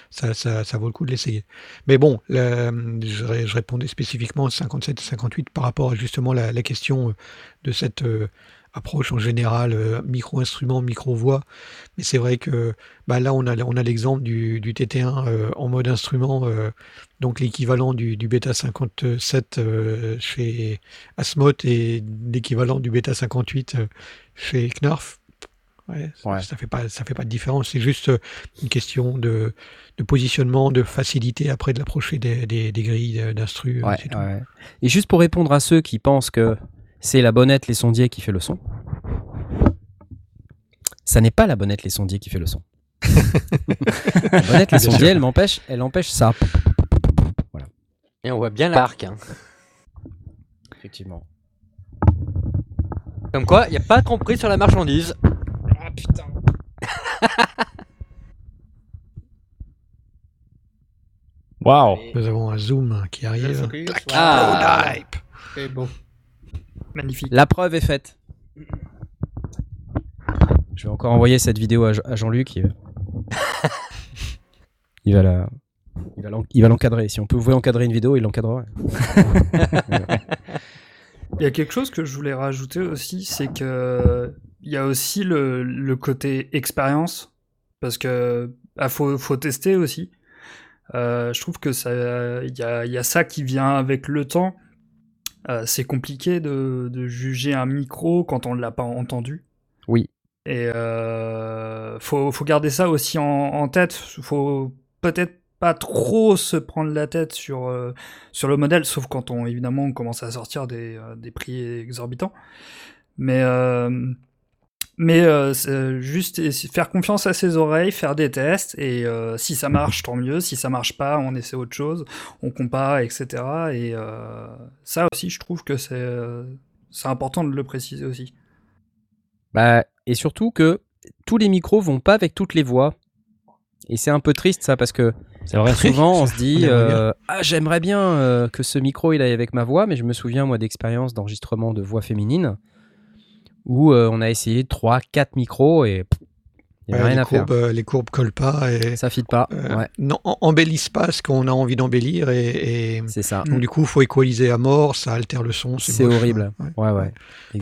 ça, ça, ça vaut le coup de l'essayer. Mais bon, la- je, ré- je répondais spécifiquement 57 et 58 par rapport à justement la, la question de cette approche en général euh, micro-instrument, micro-voix. Mais c'est vrai que bah là, on a, on a l'exemple du, du TT1 euh, en mode instrument, euh, donc l'équivalent du, du Beta 57 euh, chez Asmoth et l'équivalent du Beta 58 euh, chez Knarf. Ouais, ça- Ouais. Ça fait pas, ça fait pas de différence. C'est juste une question de, de positionnement, de facilité après de l'approcher des, des, des grilles d'instru. ouais. Et juste pour répondre à ceux qui pensent que c'est la bonnette les sondiers qui fait le son, ça n'est pas la bonnette les sondiers qui fait le son. la bonnette les sondiers, elle m'empêche, elle empêche ça. Et on voit bien la marque. hein. Effectivement. Comme quoi, il n'y a pas de tromperie sur la marchandise. Ah putain. Waouh. Nous avons un zoom qui arrive. Ah. voilà. Prototype. C'est beau. Magnifique. La preuve est faite. Je vais encore envoyer cette vidéo à, Jean- à Jean-Luc. Il, il va la, il l'encadrer. Si on pouvait encadrer une vidéo, il l'encadrerait. Il y a quelque chose que je voulais rajouter aussi, c'est que il y a aussi le, le côté expérience, parce que ah, faut, faut tester aussi. Euh, je trouve que ça, il y a, il y a ça qui vient avec le temps. Euh, c'est compliqué de, de juger un micro quand on l'a pas entendu. Oui. Et euh, faut, faut garder ça aussi en, en tête. Faut peut-être pas trop se prendre la tête sur, euh, sur le modèle, sauf quand on évidemment on commence à sortir des, euh, des prix exorbitants. Mais euh, mais euh, c'est juste essa- faire confiance à ses oreilles, faire des tests et euh, si ça marche tant mieux, si ça marche pas, on essaie autre chose, on compare, etc. Et euh, ça aussi, je trouve que c'est euh, c'est important de le préciser aussi. Bah, et surtout que tous les micros vont pas avec toutes les voix. Et c'est un peu triste ça parce que vrai. souvent on se dit euh, ah j'aimerais bien euh, que ce micro il aille avec ma voix, mais je me souviens moi d'expériences d'enregistrement de voix féminine où euh, on a essayé 3 4 micros et il Il y avait Ouais, rien les, à faire. courbes, euh, les courbes collent pas et Ça fit pas. euh, Ouais, non, en- embellissent pas ce qu'on a envie d'embellir et, et c'est ça. donc du coup, faut équaliser à mort, ça altère le son. C'est horrible. ouais. Ouais, ouais.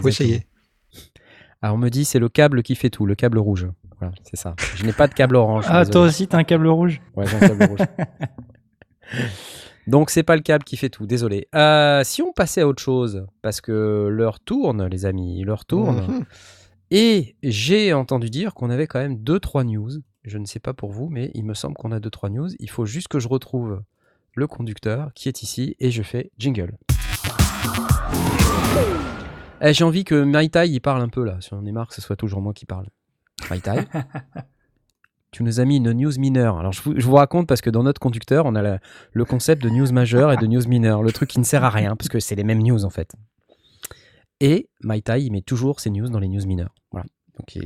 Faut essayer. Alors, on me dit, c'est le câble qui fait tout, le câble rouge. Voilà, c'est ça. Je n'ai pas de câble orange. Ah, désolé. toi aussi, t'as un câble rouge Ouais, j'ai un câble rouge. Donc, c'est pas le câble qui fait tout, désolé. Euh, si on passait à autre chose, parce que l'heure tourne, les amis, l'heure tourne. Mhm. Et j'ai entendu dire qu'on avait quand même 2-3 news. Je ne sais pas pour vous, mais il me semble qu'on a 2-3 news. Il faut juste que je retrouve le conducteur qui est ici et je fais jingle. Eh, j'ai envie que Mai Tai il parle un peu là. Si on est marre que ce soit toujours moi qui parle. Mai Tai Tu nous as mis une news mineure. Alors je vous, je vous raconte parce que dans notre conducteur, on a la- le concept de news majeure et de news mineure. Le truc qui ne sert à rien parce que c'est les mêmes news en fait. Et Mai Tai, il met toujours ses news dans les news mineures. Voilà. Donc,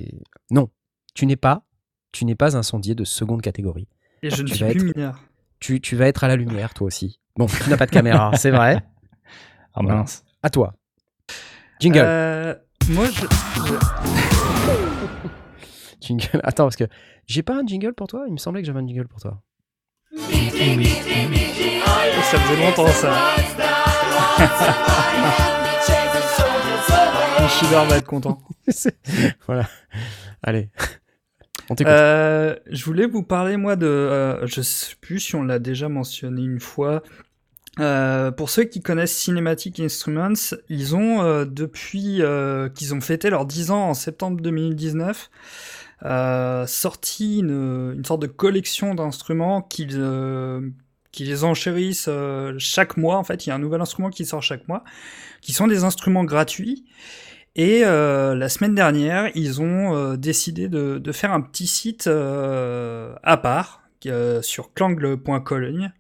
non, tu n'es pas, tu n'es pas un sondier de seconde catégorie. Et je ne Tu suis vas plus être- mineur. Tu, tu vas être à la lumière, toi aussi. Bon, tu n'as pas de caméra, c'est vrai. Ah Voilà. mince. À toi. Jingle. Euh, moi, je, je- Jingle. Attends, parce que j'ai pas un jingle pour toi? Il me semblait que j'avais un jingle pour toi. ça faisait longtemps ça. Ishidor va être content. Voilà. Allez. On t'écoute. Euh, je voulais vous parler moi de, euh, je sais plus si on l'a déjà mentionné une fois. Euh, pour ceux qui connaissent Cinematic Instruments, ils ont euh, depuis euh, qu'ils ont fêté leurs 10 ans en septembre 2019 euh, sorti une, une sorte de collection d'instruments qu'ils euh, qui les enchérissent euh, chaque mois. En fait, il y a un nouvel instrument qui sort chaque mois, qui sont des instruments gratuits. Et euh, la semaine dernière, ils ont décidé de, de faire un petit site à part sur clangle.cologne.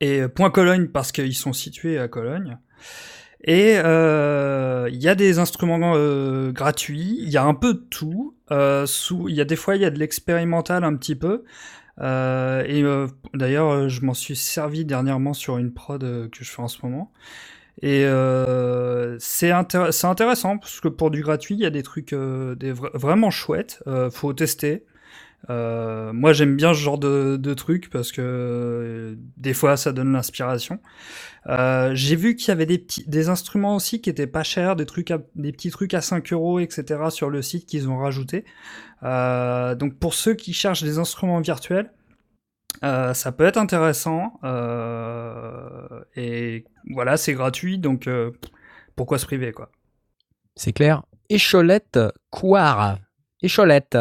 Et point Cologne parce qu'ils sont situés à Cologne. Et euh, il y a des instruments euh, gratuits, il y a un peu de tout. Euh, il y a des fois il y a de l'expérimental un petit peu. Euh, et d'ailleurs, je m'en suis servi dernièrement sur une prod que je fais en ce moment. Et c'est intér- c'est intéressant parce que pour du gratuit, il y a des trucs vraiment chouettes. Faut tester. Euh, moi, j'aime bien ce genre de, de trucs parce que euh, des fois, ça donne l'inspiration. Euh, J'ai vu qu'il y avait des instruments aussi qui étaient pas chers, des trucs, des petits trucs à 5 euros, etc. sur le site qu'ils ont rajouté. Donc pour ceux qui cherchent des instruments virtuels, ça peut être intéressant. et voilà, c'est gratuit, donc pourquoi se priver quoi C'est clair. Écholette Couard. Écholette.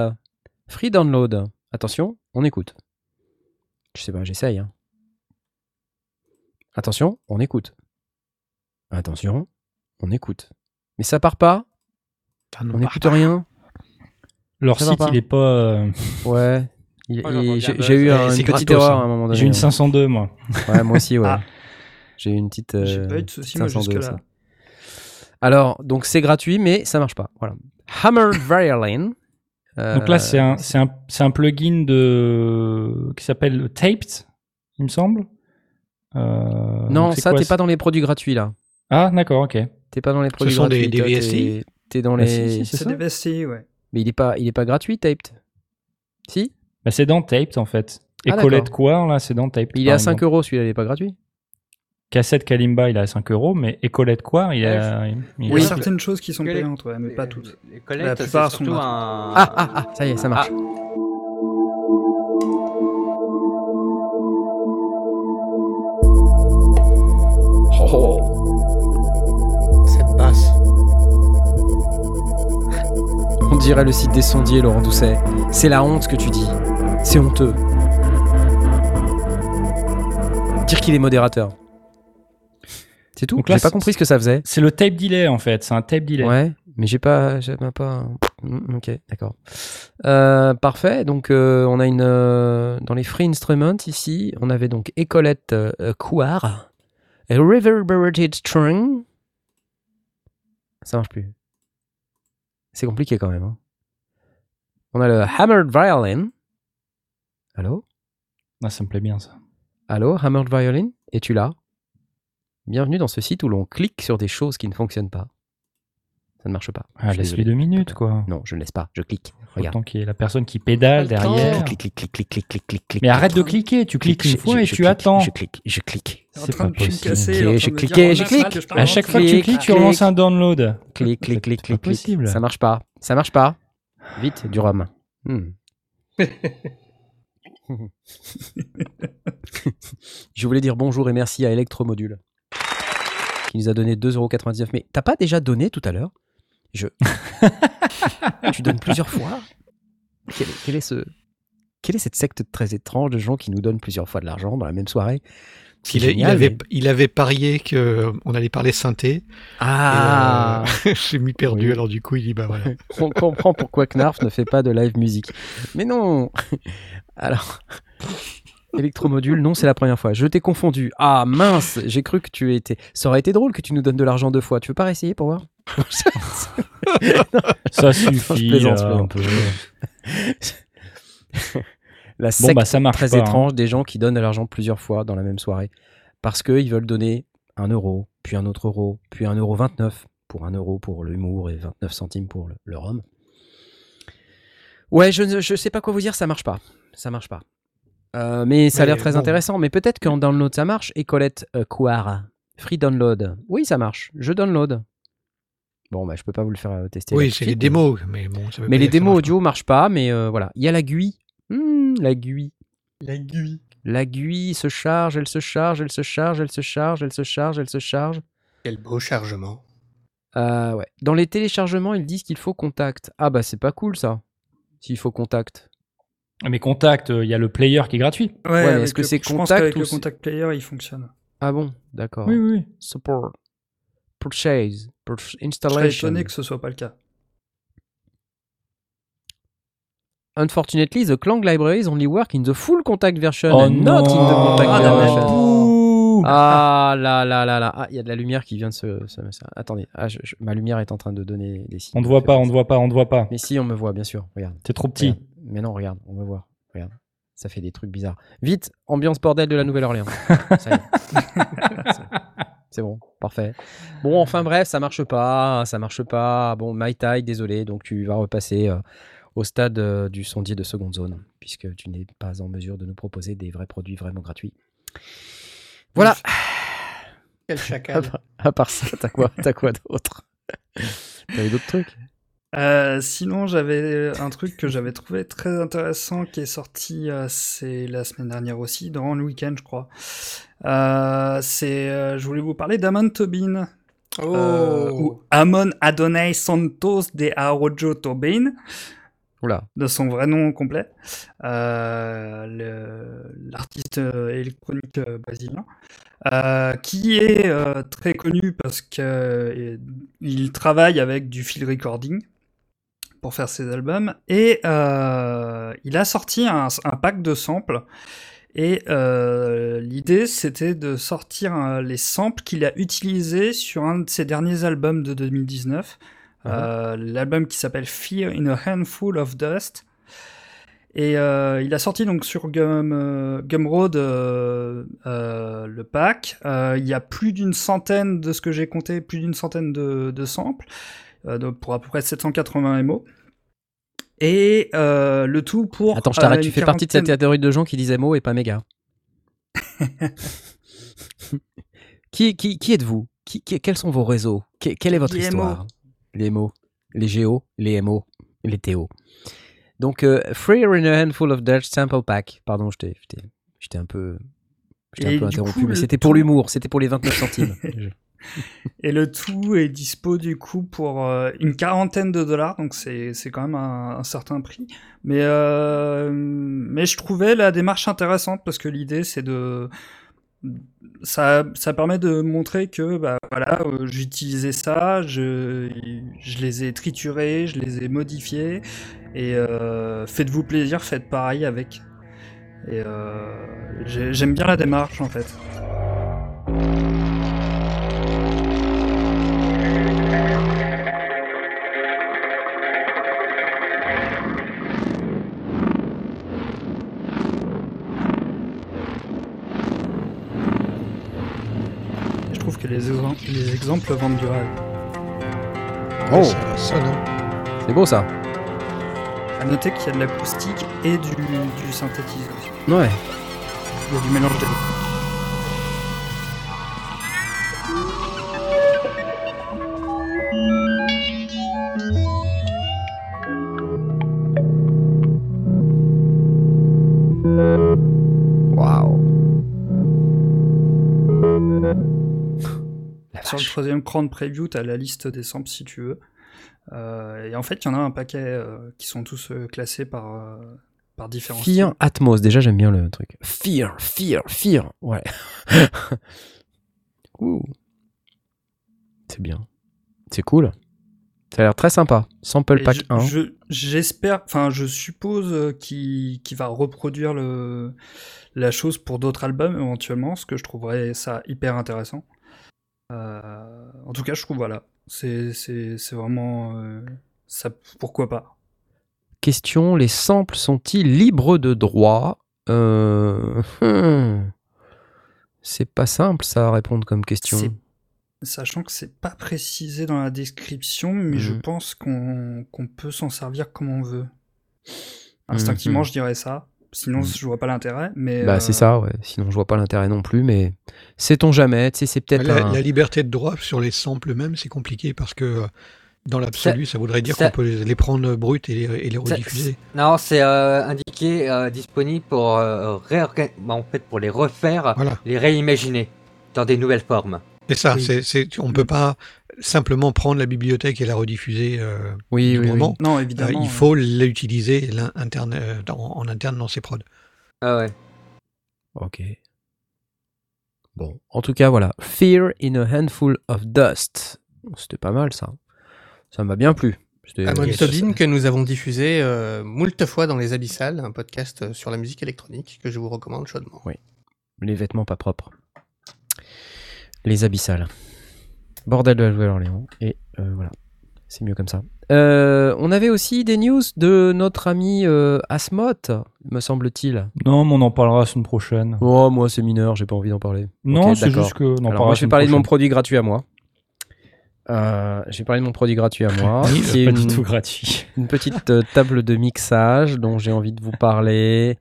Free download. Attention, on écoute. Je sais pas, j'essaye. hein. Attention, on écoute. Attention, on écoute. Mais ça part pas Ça On n'écoute rien Leur Ça site, pas. il est pas. euh, Ouais. Moi, J'ai j'ai eu un- c'est une petite gratos, erreur hein. à un moment donné. J'ai une 502, moi. Ouais, moi aussi, ouais. Ah. J'ai eu une petite. J'ai euh, pas eu de soucis moi 502 jusque là. aussi. Alors, donc c'est gratuit, mais ça marche pas. Voilà. Hammered Violin. Donc là, c'est un, c'est un, c'est un plugin de qui s'appelle Taped, il me semble. Euh, Non, ça, quoi, t'es pas dans les produits gratuits là. Ah, d'accord, ok. T'es pas dans les produits sont des- gratuits. des VSI? t'es- T'es dans Bah, les. si, si, c'est des VSTI, ouais. Mais il est pas, il est pas gratuit, Taped. Si? Bah, c'est dans Taped en fait. Et Ah, Colette quoi là, c'est dans Taped. Il est à 5 exemple. euros celui-là, il est pas gratuit. Cassette Kalimba, il est à 5 euros, mais Ecolette quoi, il Ouais, à. il- il a certaines choses qui sont payantes, ouais, mais pas toutes. Les La plupart sont un. Ah, ah, ah, ça y est, ça marche. Cette basse. On dirait le site des sondiers, Laurent Doucet. C'est la honte ce que tu dis. C'est honteux. Dire qu'il est modérateur. C'est tout Donc là, J'ai pas compris ce que ça faisait. C'est le tape delay en fait, c'est un tape delay. Ouais, mais j'ai pas, j'ai même pas. Mm, Ok, d'accord. Euh, parfait. Donc euh, on a une euh, dans les free instruments ici, on avait donc Ecolette euh, Couard, et Reverberated String. Ça marche plus. C'est compliqué quand même. hein. On a le Hammered Violin. Allô, Ah, ça me plaît bien ça. allô, Hammered Violin? Es-tu là? Bienvenue dans ce site où l'on clique sur des choses qui ne fonctionnent pas. Ça ne marche pas. Ah, Je laisse-lui deux minutes quoi. Non, je ne laisse pas, je clique. Regarde. Autant qu'il y ait la personne qui pédale derrière. Clic, clic, clic, clic, clic, clic, clic. Mais arrête de cliquer, tu cliques une Je- fois je- et je tu clique, attends. Je clique, je clique. C'est pas possible. cliqué. fait, je À chaque fois que tu Clic, cliques, tu clic. relances un download. Clic, clic, clic, C'est pas clic, clic. possible. Ça marche pas. Ça marche pas. Vite, du rhum. Hmm. Je voulais dire bonjour et merci à Electromodule qui nous a donné 2,99€. Mais t'as pas déjà donné tout à l'heure? Je. tu donnes plusieurs fois? Quel est, quel est ce. Quelle est cette secte très étrange de gens qui nous donnent plusieurs fois de l'argent dans la même soirée? Il, avait, mais- il avait parié qu'on allait parler synthé. Ah euh, J'ai mis perdu, Oui. alors du coup, il dit bah voilà. On comprend pourquoi Knarf ne fait pas de live musique. Mais non Alors, électromodule, non, c'est la première fois. Je t'ai confondu. Ah mince, j'ai cru que tu étais. Ça aurait été drôle que tu nous donnes de l'argent deux fois. Tu veux pas réessayer pour voir? Ça Je suffit. plaisante, je un plaisante. peu. La Bon, secte bah ça marche très pas, hein. étrange des gens qui donnent de l'argent plusieurs fois dans la même soirée. Parce qu'ils veulent donner un euro, puis un autre euro, puis un euro 29 pour un euro pour l'humour et 29 centimes pour le, le rhum. Ouais, je ne je sais pas quoi vous dire, ça marche pas. Ça marche pas. Euh, mais ça a l'air très bon. intéressant. Mais peut-être qu'en download ça marche. Et Colette euh, free download. Oui, ça marche. Je download. Bon, bah, je peux pas vous le faire euh, tester. Oui, c'est les démos, mais bon, ça veut Mais pas les démos marche audio marchent pas. Mais euh, voilà. Il y a la GUI. Hmm, la GUI. La GUI. La GUI se charge, elle se charge, elle se charge, elle se charge, elle se charge, elle se charge. Quel beau chargement. Euh, ouais. Dans les téléchargements, ils disent qu'il faut contact. Ah bah c'est pas cool ça. S'il faut contact. Mais contact, euh, il y a le player qui est gratuit. Ouais, est-ce que c'est Je pense contact ou le contact player, il fonctionne. Ah bon, d'accord. Oui, oui. Support. Purchase. Pur- Je installation. étonné que ce soit pas le cas. Unfortunately, the Clang libraries only work in the full contact version Oh and not in the contact Ah, version. Ah là là là là. Ah, il y a de la lumière qui vient de se. se- se- Attendez, ah, je- je- ma lumière est en train de donner des signes. On ne voit pas, on ne voit pas, on ne voit pas. Mais si, on me voit, bien sûr. Regarde. T'es trop petit. Regarde. Mais non, regarde, on va voir. Regarde. Ça fait des trucs bizarres. Vite, ambiance bordel de la Nouvelle-Orléans. C'est- bon, parfait. Bon, enfin bref, ça marche pas, ça marche pas. Bon, My désolé, donc tu vas repasser euh, au stade euh, du sondier de seconde zone, puisque tu n'es pas en mesure de nous proposer des vrais produits vraiment gratuits. Voilà. Quel À chacal. part, à part ça, t'as quoi, t'as quoi d'autre? T'avais d'autres trucs? Euh, sinon, j'avais un truc que j'avais trouvé très intéressant qui est sorti, euh, c'est la semaine dernière aussi, durant le week-end, je crois. Euh, c'est, je voulais vous parler d'Amon Tobin, euh, Oh. ou Amon Adonai Santos de Arojo Tobin, Oula. de son vrai nom complet, le- l'artiste électronique brésilien, euh, qui est euh, très connu parce que euh, il travaille avec du field recording pour faire ses albums. Et euh, il a sorti un, un pack de samples. Et euh, l'idée c'était de sortir euh, les samples qu'il a utilisés sur un de ses derniers albums de 2019 euh, l'album qui s'appelle Fear in a Handful of Dust. Et euh, il a sorti donc sur Gum, Gumroad euh, euh, le pack. Il y a plus d'une centaine, de ce que j'ai compté, plus d'une centaine de, de samples, donc pour à peu près 780 MO. Et euh, le tout pour. Attends, je t'arrête, euh, tu fais partie de cette catégorie de gens qui disaient mots et pas méga. qui, qui, qui êtes-vous? Qui, qui- Quels sont vos réseaux? Que- Quelle est votre Les histoire? Les mots, les géos, les MO, les TO. Donc, euh, Free in a Handful of Dutch Sample Pack. Pardon, je t'ai- un peu, un peu interrompu, coup, mais c'était pour l'humour, c'était pour les 29 centimes. Et le tout est dispo du coup pour euh, une quarantaine de dollars, donc c'est quand même un, certain prix. Mais, euh, mais je trouvais la démarche intéressante parce que l'idée c'est de. Ça, ça permet de montrer que bah, voilà, euh, j'utilisais ça, je, je les ai triturés, je les ai modifiés, et faites-vous plaisir, faites pareil avec. Et j'ai- j'aime bien la démarche en fait. Les, exem- les exemples vendent du rêve. Oh, c'est beau ça. À noter qu'il y a de l'acoustique et du, du synthétiseur aussi. Ouais. Il y a du mélange des Sur le troisième cran de preview, tu as la liste des samples si tu veux. Euh, et en fait, il y en a un paquet euh, qui sont tous euh, classés par, par différents Fear styles. Atmos, déjà j'aime bien le truc. Fear, Fear, Fear, ouais. Ouh. C'est bien. C'est cool. Ça a l'air très sympa. Sample Et Pack je- 1. je- J'espère, enfin, je suppose qu'il va reproduire le, la chose pour d'autres albums éventuellement, ce que je trouverais ça hyper intéressant. Euh, en tout cas, je trouve voilà, c'est vraiment euh, ça. Pourquoi pas Question, les samples sont-ils libres de droit? Euh, hmm. C'est pas simple ça à répondre comme question. Sachant que c'est pas précisé dans la description, mais je Mhm. pense qu'on qu'on peut s'en servir comme on veut. Instinctivement, Mhm. je dirais ça. Sinon, Mhm. je vois pas l'intérêt. Mais Bah euh, c'est ça, ouais. Sinon je vois pas l'intérêt non plus, mais sait-on jamais, tu sais, c'est peut-être La, un... la liberté de droit sur les samples même, c'est compliqué parce que euh, dans l'absolu, ça, voudrait dire ça- qu'on peut les, les prendre brutes et les, et les Ça- rediffuser. Non, c'est euh, indiqué euh, disponible pour euh, réorga- bah, en fait pour les refaire, Voilà. les réimaginer dans des nouvelles formes. C'est ça, Oui. on ne peut pas simplement prendre la bibliothèque et la rediffuser euh, Oui, du oui, oui. Non, Euh, évidemment. il faut l'utiliser interne, euh, dans- en interne dans ses prods. Ah ouais. Ok. Bon, en tout cas, voilà. Fear in a handful of dust. C'était pas mal ça. Ça m'a bien plu. C'était- Amon. Tobin que nous avons diffusé euh, moult fois dans Les Abyssales, un podcast euh, sur la musique électronique que je vous recommande chaudement. Les vêtements pas propres. Les abyssales. Bordel de la Nouvelle-Orléans. Et euh, voilà. C'est mieux comme ça. Euh, on avait aussi des news de notre ami euh, Asmoth, me semble-t-il. Non, mais on en parlera la semaine prochaine. Oh, moi c'est mineur, j'ai pas envie d'en parler. non, c'est juste que. on en Alors, moi, la je vais parler de mon produit gratuit à moi. Euh, je vais parler de mon produit gratuit à moi. Oui, qui est pas une, du tout gratuit. une petite euh, table de mixage dont j'ai envie de vous parler.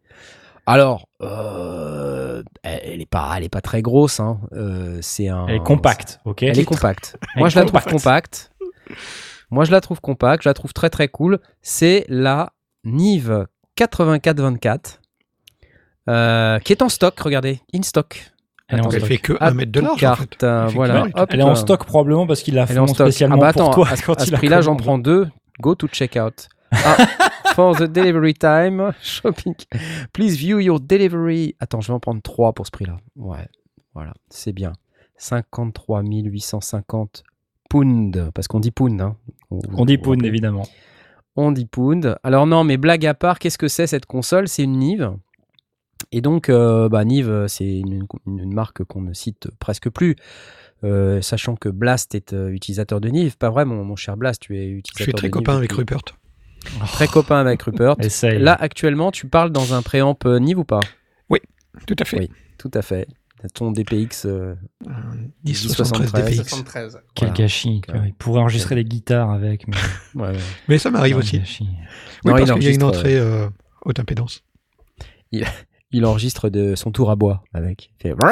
Alors, euh, elle, elle est pas, elle est pas très grosse. Hein. Euh, c'est un. Elle est compacte, ok Elle est compacte. Moi, je la trouve compacte. Moi, je la trouve compacte. Je la trouve très très cool. C'est la Nive 8424 euh, qui est en stock. Regardez, in stock. Elle stock. fait que À 1 mètre de large. en carte, fait. euh, voilà. elle est Hop. Elle est en stock probablement parce qu'il l'a fait stock. spécialement Ah bah pour attends, toi à, ce- quand à ce prix-là, j'en prends deux. Go to checkout. Ah, for the delivery time, shopping. Please view your delivery. Attends, je vais en prendre trois pour ce prix-là. Ouais, voilà, c'est bien. 53 850 pounds, parce qu'on dit pound. Hein. On dit pound, évidemment. On dit pound. Alors non, mais blague à part, qu'est-ce que c'est cette console? C'est une Nive. Et donc, euh, bah, Nive, c'est une, une- une marque qu'on ne cite presque plus. Euh, sachant que Blast est euh, utilisateur de Nive. Pas vrai, mon, mon cher Blast, tu es utilisateur Je suis très de copain Nive avec depuis- Rupert. Très copain avec Rupert. Essaye. Là, actuellement, tu parles dans un préamp euh, Nive ou pas? Tout à fait. Oui. Tout à fait. Ton DPX. euh, Un 1073 1073 DPX. 73. Quel voilà. gâchis. vois. Il pourrait enregistrer des guitares avec. Mais... ouais, ouais. Mais ça m'arrive Quel aussi. gâchis. Oui, Non, parce il qu'il y a une entrée euh, haute impédance. Il enregistre de son tour à bois avec. Il fait-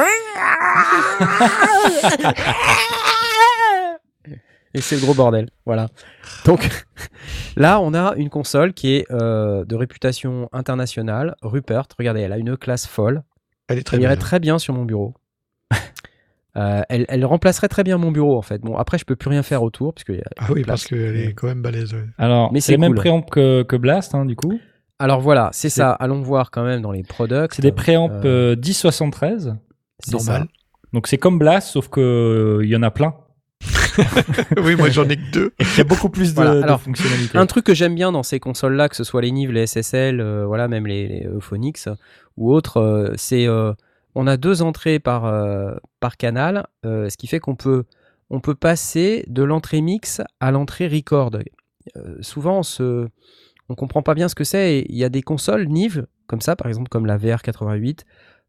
Et c'est le gros bordel. Voilà. Donc là, on a une console qui est euh, de réputation internationale. Rupert, regardez, elle a une classe folle. Elle est très Elle irait très bien sur mon bureau. Euh, elle, elle remplacerait très bien mon bureau en fait. Bon, après, je peux plus rien faire autour parce que. Ah oui, place. parce qu'elle est quand même balèze. ouais. Alors, Mais c'est mêmes cool. préamps que, que Blast, hein, du coup. Alors voilà, c'est ça. Allons voir quand même dans les products. C'est des préamps Euh, euh, 1073. c'est normal. ça. Donc c'est comme Blast, sauf que euh, il y en a plein. Oui, moi j'en ai que deux. Il y a beaucoup plus de, Voilà, de alors, fonctionnalités. Un truc que j'aime bien dans ces consoles-là, que ce soit les Nive, les SSL, euh, voilà, même les, les Euphonix ou autres, euh, c'est euh, on a deux entrées par, euh, par canal, euh, ce qui fait qu'on peut, on peut passer de l'entrée mix à l'entrée record. Euh, souvent, on se, on comprend pas bien ce que c'est. Il y a des consoles Nive comme ça, par exemple comme la VR88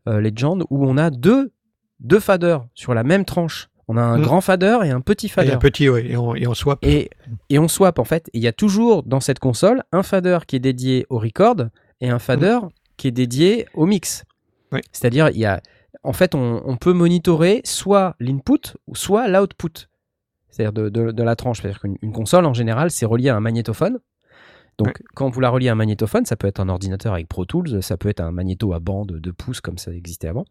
euh, Legend, où on a deux, deux faders sur la même tranche On a un Mm. grand fader et un petit Et fader. un petit, ouais, et on, et on swap. Et, et on swap en fait. Et Il y a toujours dans cette console un fader qui est dédié au record et un fader qui est dédié au mix. Oui. C'est-à-dire, il y a, en fait, on, on peut monitorer soit l'input ou soit l'output. C'est-à-dire de, de- de la tranche. C'est-à-dire qu'une une console en général, c'est relié à un magnétophone. Donc, Ouais. quand vous la reliez à un magnétophone, ça peut être un ordinateur avec Pro Tools, ça peut être un magnéto à bande de pouces comme ça existait avant.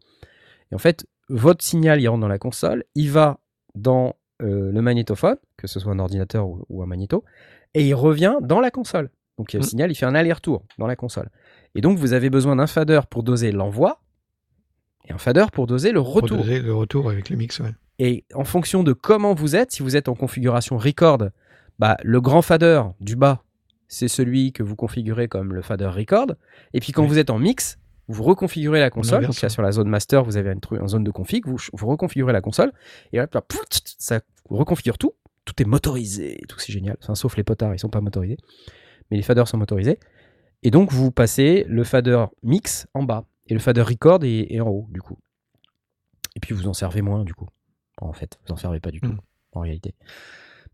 Et en fait, votre signal, il rentre dans la console, il va dans euh, le magnétophone, que ce soit un ordinateur ou, ou un magnéto, et il revient dans la console. Donc le Mm. signal, il fait un aller-retour dans la console. Et donc vous avez besoin d'un fader pour doser l'envoi et un fader pour doser le Pour retour. doser le retour avec le mix, ouais. Et en fonction de comment vous êtes, si vous êtes en configuration record, bah, le grand fader du bas, c'est celui que vous configurez comme le fader record. Et puis quand vous êtes en mix, vous reconfigurez la console. Donc là, sur la zone master, vous avez une, zone de config, vous, vous reconfigurez la console. Et là, ça reconfigure tout. Tout est motorisé, tout c'est génial. Enfin, sauf les potards, ils sont pas motorisés. Mais les faders sont motorisés. Et donc vous passez le fader mix en bas. Et le fader record est, est en haut, du coup. Et puis vous en servez moins, du coup. En fait, vous en servez pas du tout, Mm. en réalité.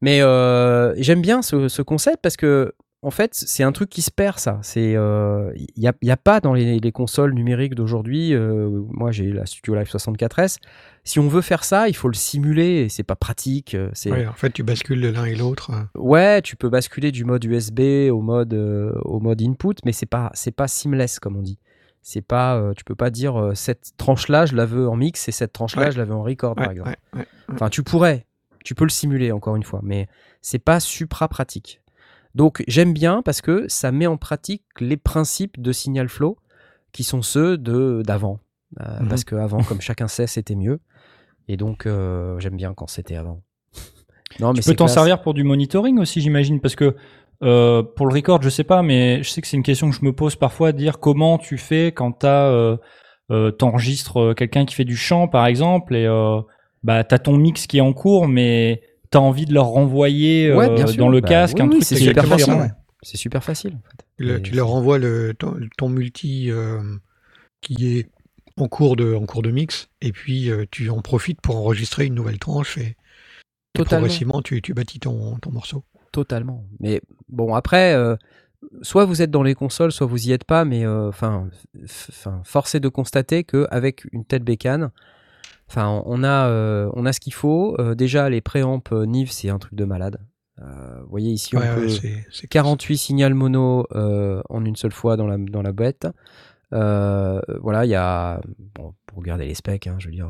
Mais euh, j'aime bien ce, ce concept parce que, en fait, c'est un truc qui se perd, ça. C'est, il n'y a, y a pas dans les, les consoles numériques d'aujourd'hui. euh, moi, j'ai la Studio Live 64S. Si on veut faire ça, il faut le simuler. et C'est pas pratique. euh, C'est Ouais, en fait, tu bascules de l'un et l'autre. euh. Ouais, tu peux basculer du mode USB au mode euh, au mode input, mais c'est pas c'est pas seamless comme on dit. C'est pas euh, tu peux pas dire euh, cette tranche là je la veux en mix et cette tranche là Ouais. je la veux en record par exemple. Enfin, tu pourrais, tu peux le simuler encore une fois, mais c'est pas supra pratique. Donc j'aime bien parce que ça met en pratique les principes de signal flow qui sont ceux de d'avant. Euh, Mhm. Parce qu'avant, comme chacun sait, c'était mieux. Et donc euh, j'aime bien quand c'était avant. non, mais Tu peux t'en servir pour du monitoring aussi, j'imagine, parce que euh, pour le record, je sais pas, mais je sais que c'est une question que je me pose parfois, dire comment tu fais quand t'as, euh, euh, t'enregistres quelqu'un qui fait du chant, par exemple, et bah t'as ton mix qui est en cours, mais t'as envie de leur renvoyer Ouais, euh, bien sûr. dans le Bah casque oui, un oui, truc c'est qui est super ouais. C'est super facile. en fait. Le- tu leur envoies le, ton, ton multi euh, qui est en cours, de, en cours de mix, et puis euh, tu en profites pour enregistrer une nouvelle tranche, et, progressivement, tu, tu bâtis ton, ton morceau. Totalement. Mais bon, après, euh, soit vous êtes dans les consoles, soit vous y êtes pas, mais enfin, force est de constater qu'avec une telle bécane, enfin, on a, euh, on a ce qu'il faut. Euh, déjà, les préamps euh, Nive, c'est un truc de malade. Euh, vous voyez ici, on Ouais, peut ouais, c'est- c'est 48 signal mono en une seule fois dans la, dans la bête. Voilà, il y a, bon, pour regarder les specs, hein, je veux dire,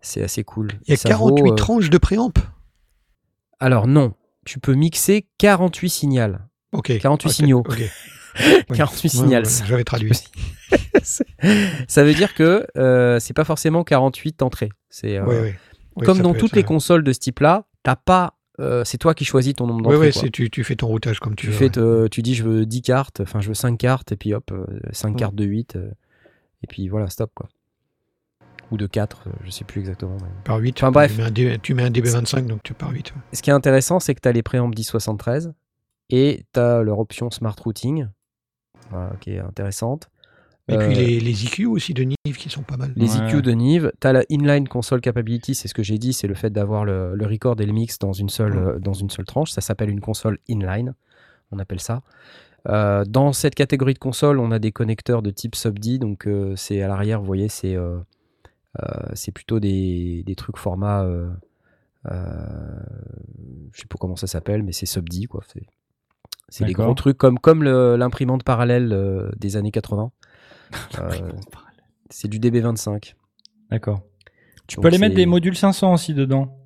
c'est assez cool. Il y a Ça 48 vaut, euh, tranches de préamp. Alors non, tu peux mixer 48 signaux. Ok. 48 Ok, signaux. ok. 48 Ouais, signals. ouais, J'avais traduit. ça veut dire que euh, c'est pas forcément 48 entrées. C'est euh, Ouais, ouais. Ouais, comme dans toutes les euh, consoles de ce type-là, t'as pas. euh, c'est toi qui choisis ton nombre Ouais, d'entrées. ouais, quoi. c'est- tu, tu fais ton routage comme tu, tu, veux. fais ouais. te- tu dis je veux 10 cartes, enfin je veux 5 cartes, et puis hop, 5 Mm. cartes de 8, euh, et puis voilà, stop quoi. Ou de 4, euh, je sais plus exactement. mais- Par 8. Enfin, bref. Tu mets un, D- tu mets un DB25, donc tu pars 8. ouais. Ce qui est intéressant, c'est que tu as les préamps 1073 et tu as leur option Smart Routing, voilà, qui est intéressante. Et puis Euh, les, les EQ aussi de Nive qui sont pas mal. Les Ouais. EQ de Nive, tu as la inline console capability, c'est ce que j'ai dit, c'est le fait d'avoir le, le record et le mix dans une seule, dans une seule tranche. Ça s'appelle une console inline, on appelle ça. Euh, dans cette catégorie de console, on a des connecteurs de type SUBD, donc euh, c'est à l'arrière, vous voyez, c'est euh, euh, c'est plutôt des, des trucs format, euh, euh, je sais pas comment ça s'appelle, mais c'est SUBD quoi. C'est des gros trucs comme, l'imprimante parallèle euh, des années 80. Euh, c'est du DB25. D'accord. Tu Donc peux aller mettre des modules 500 aussi dedans.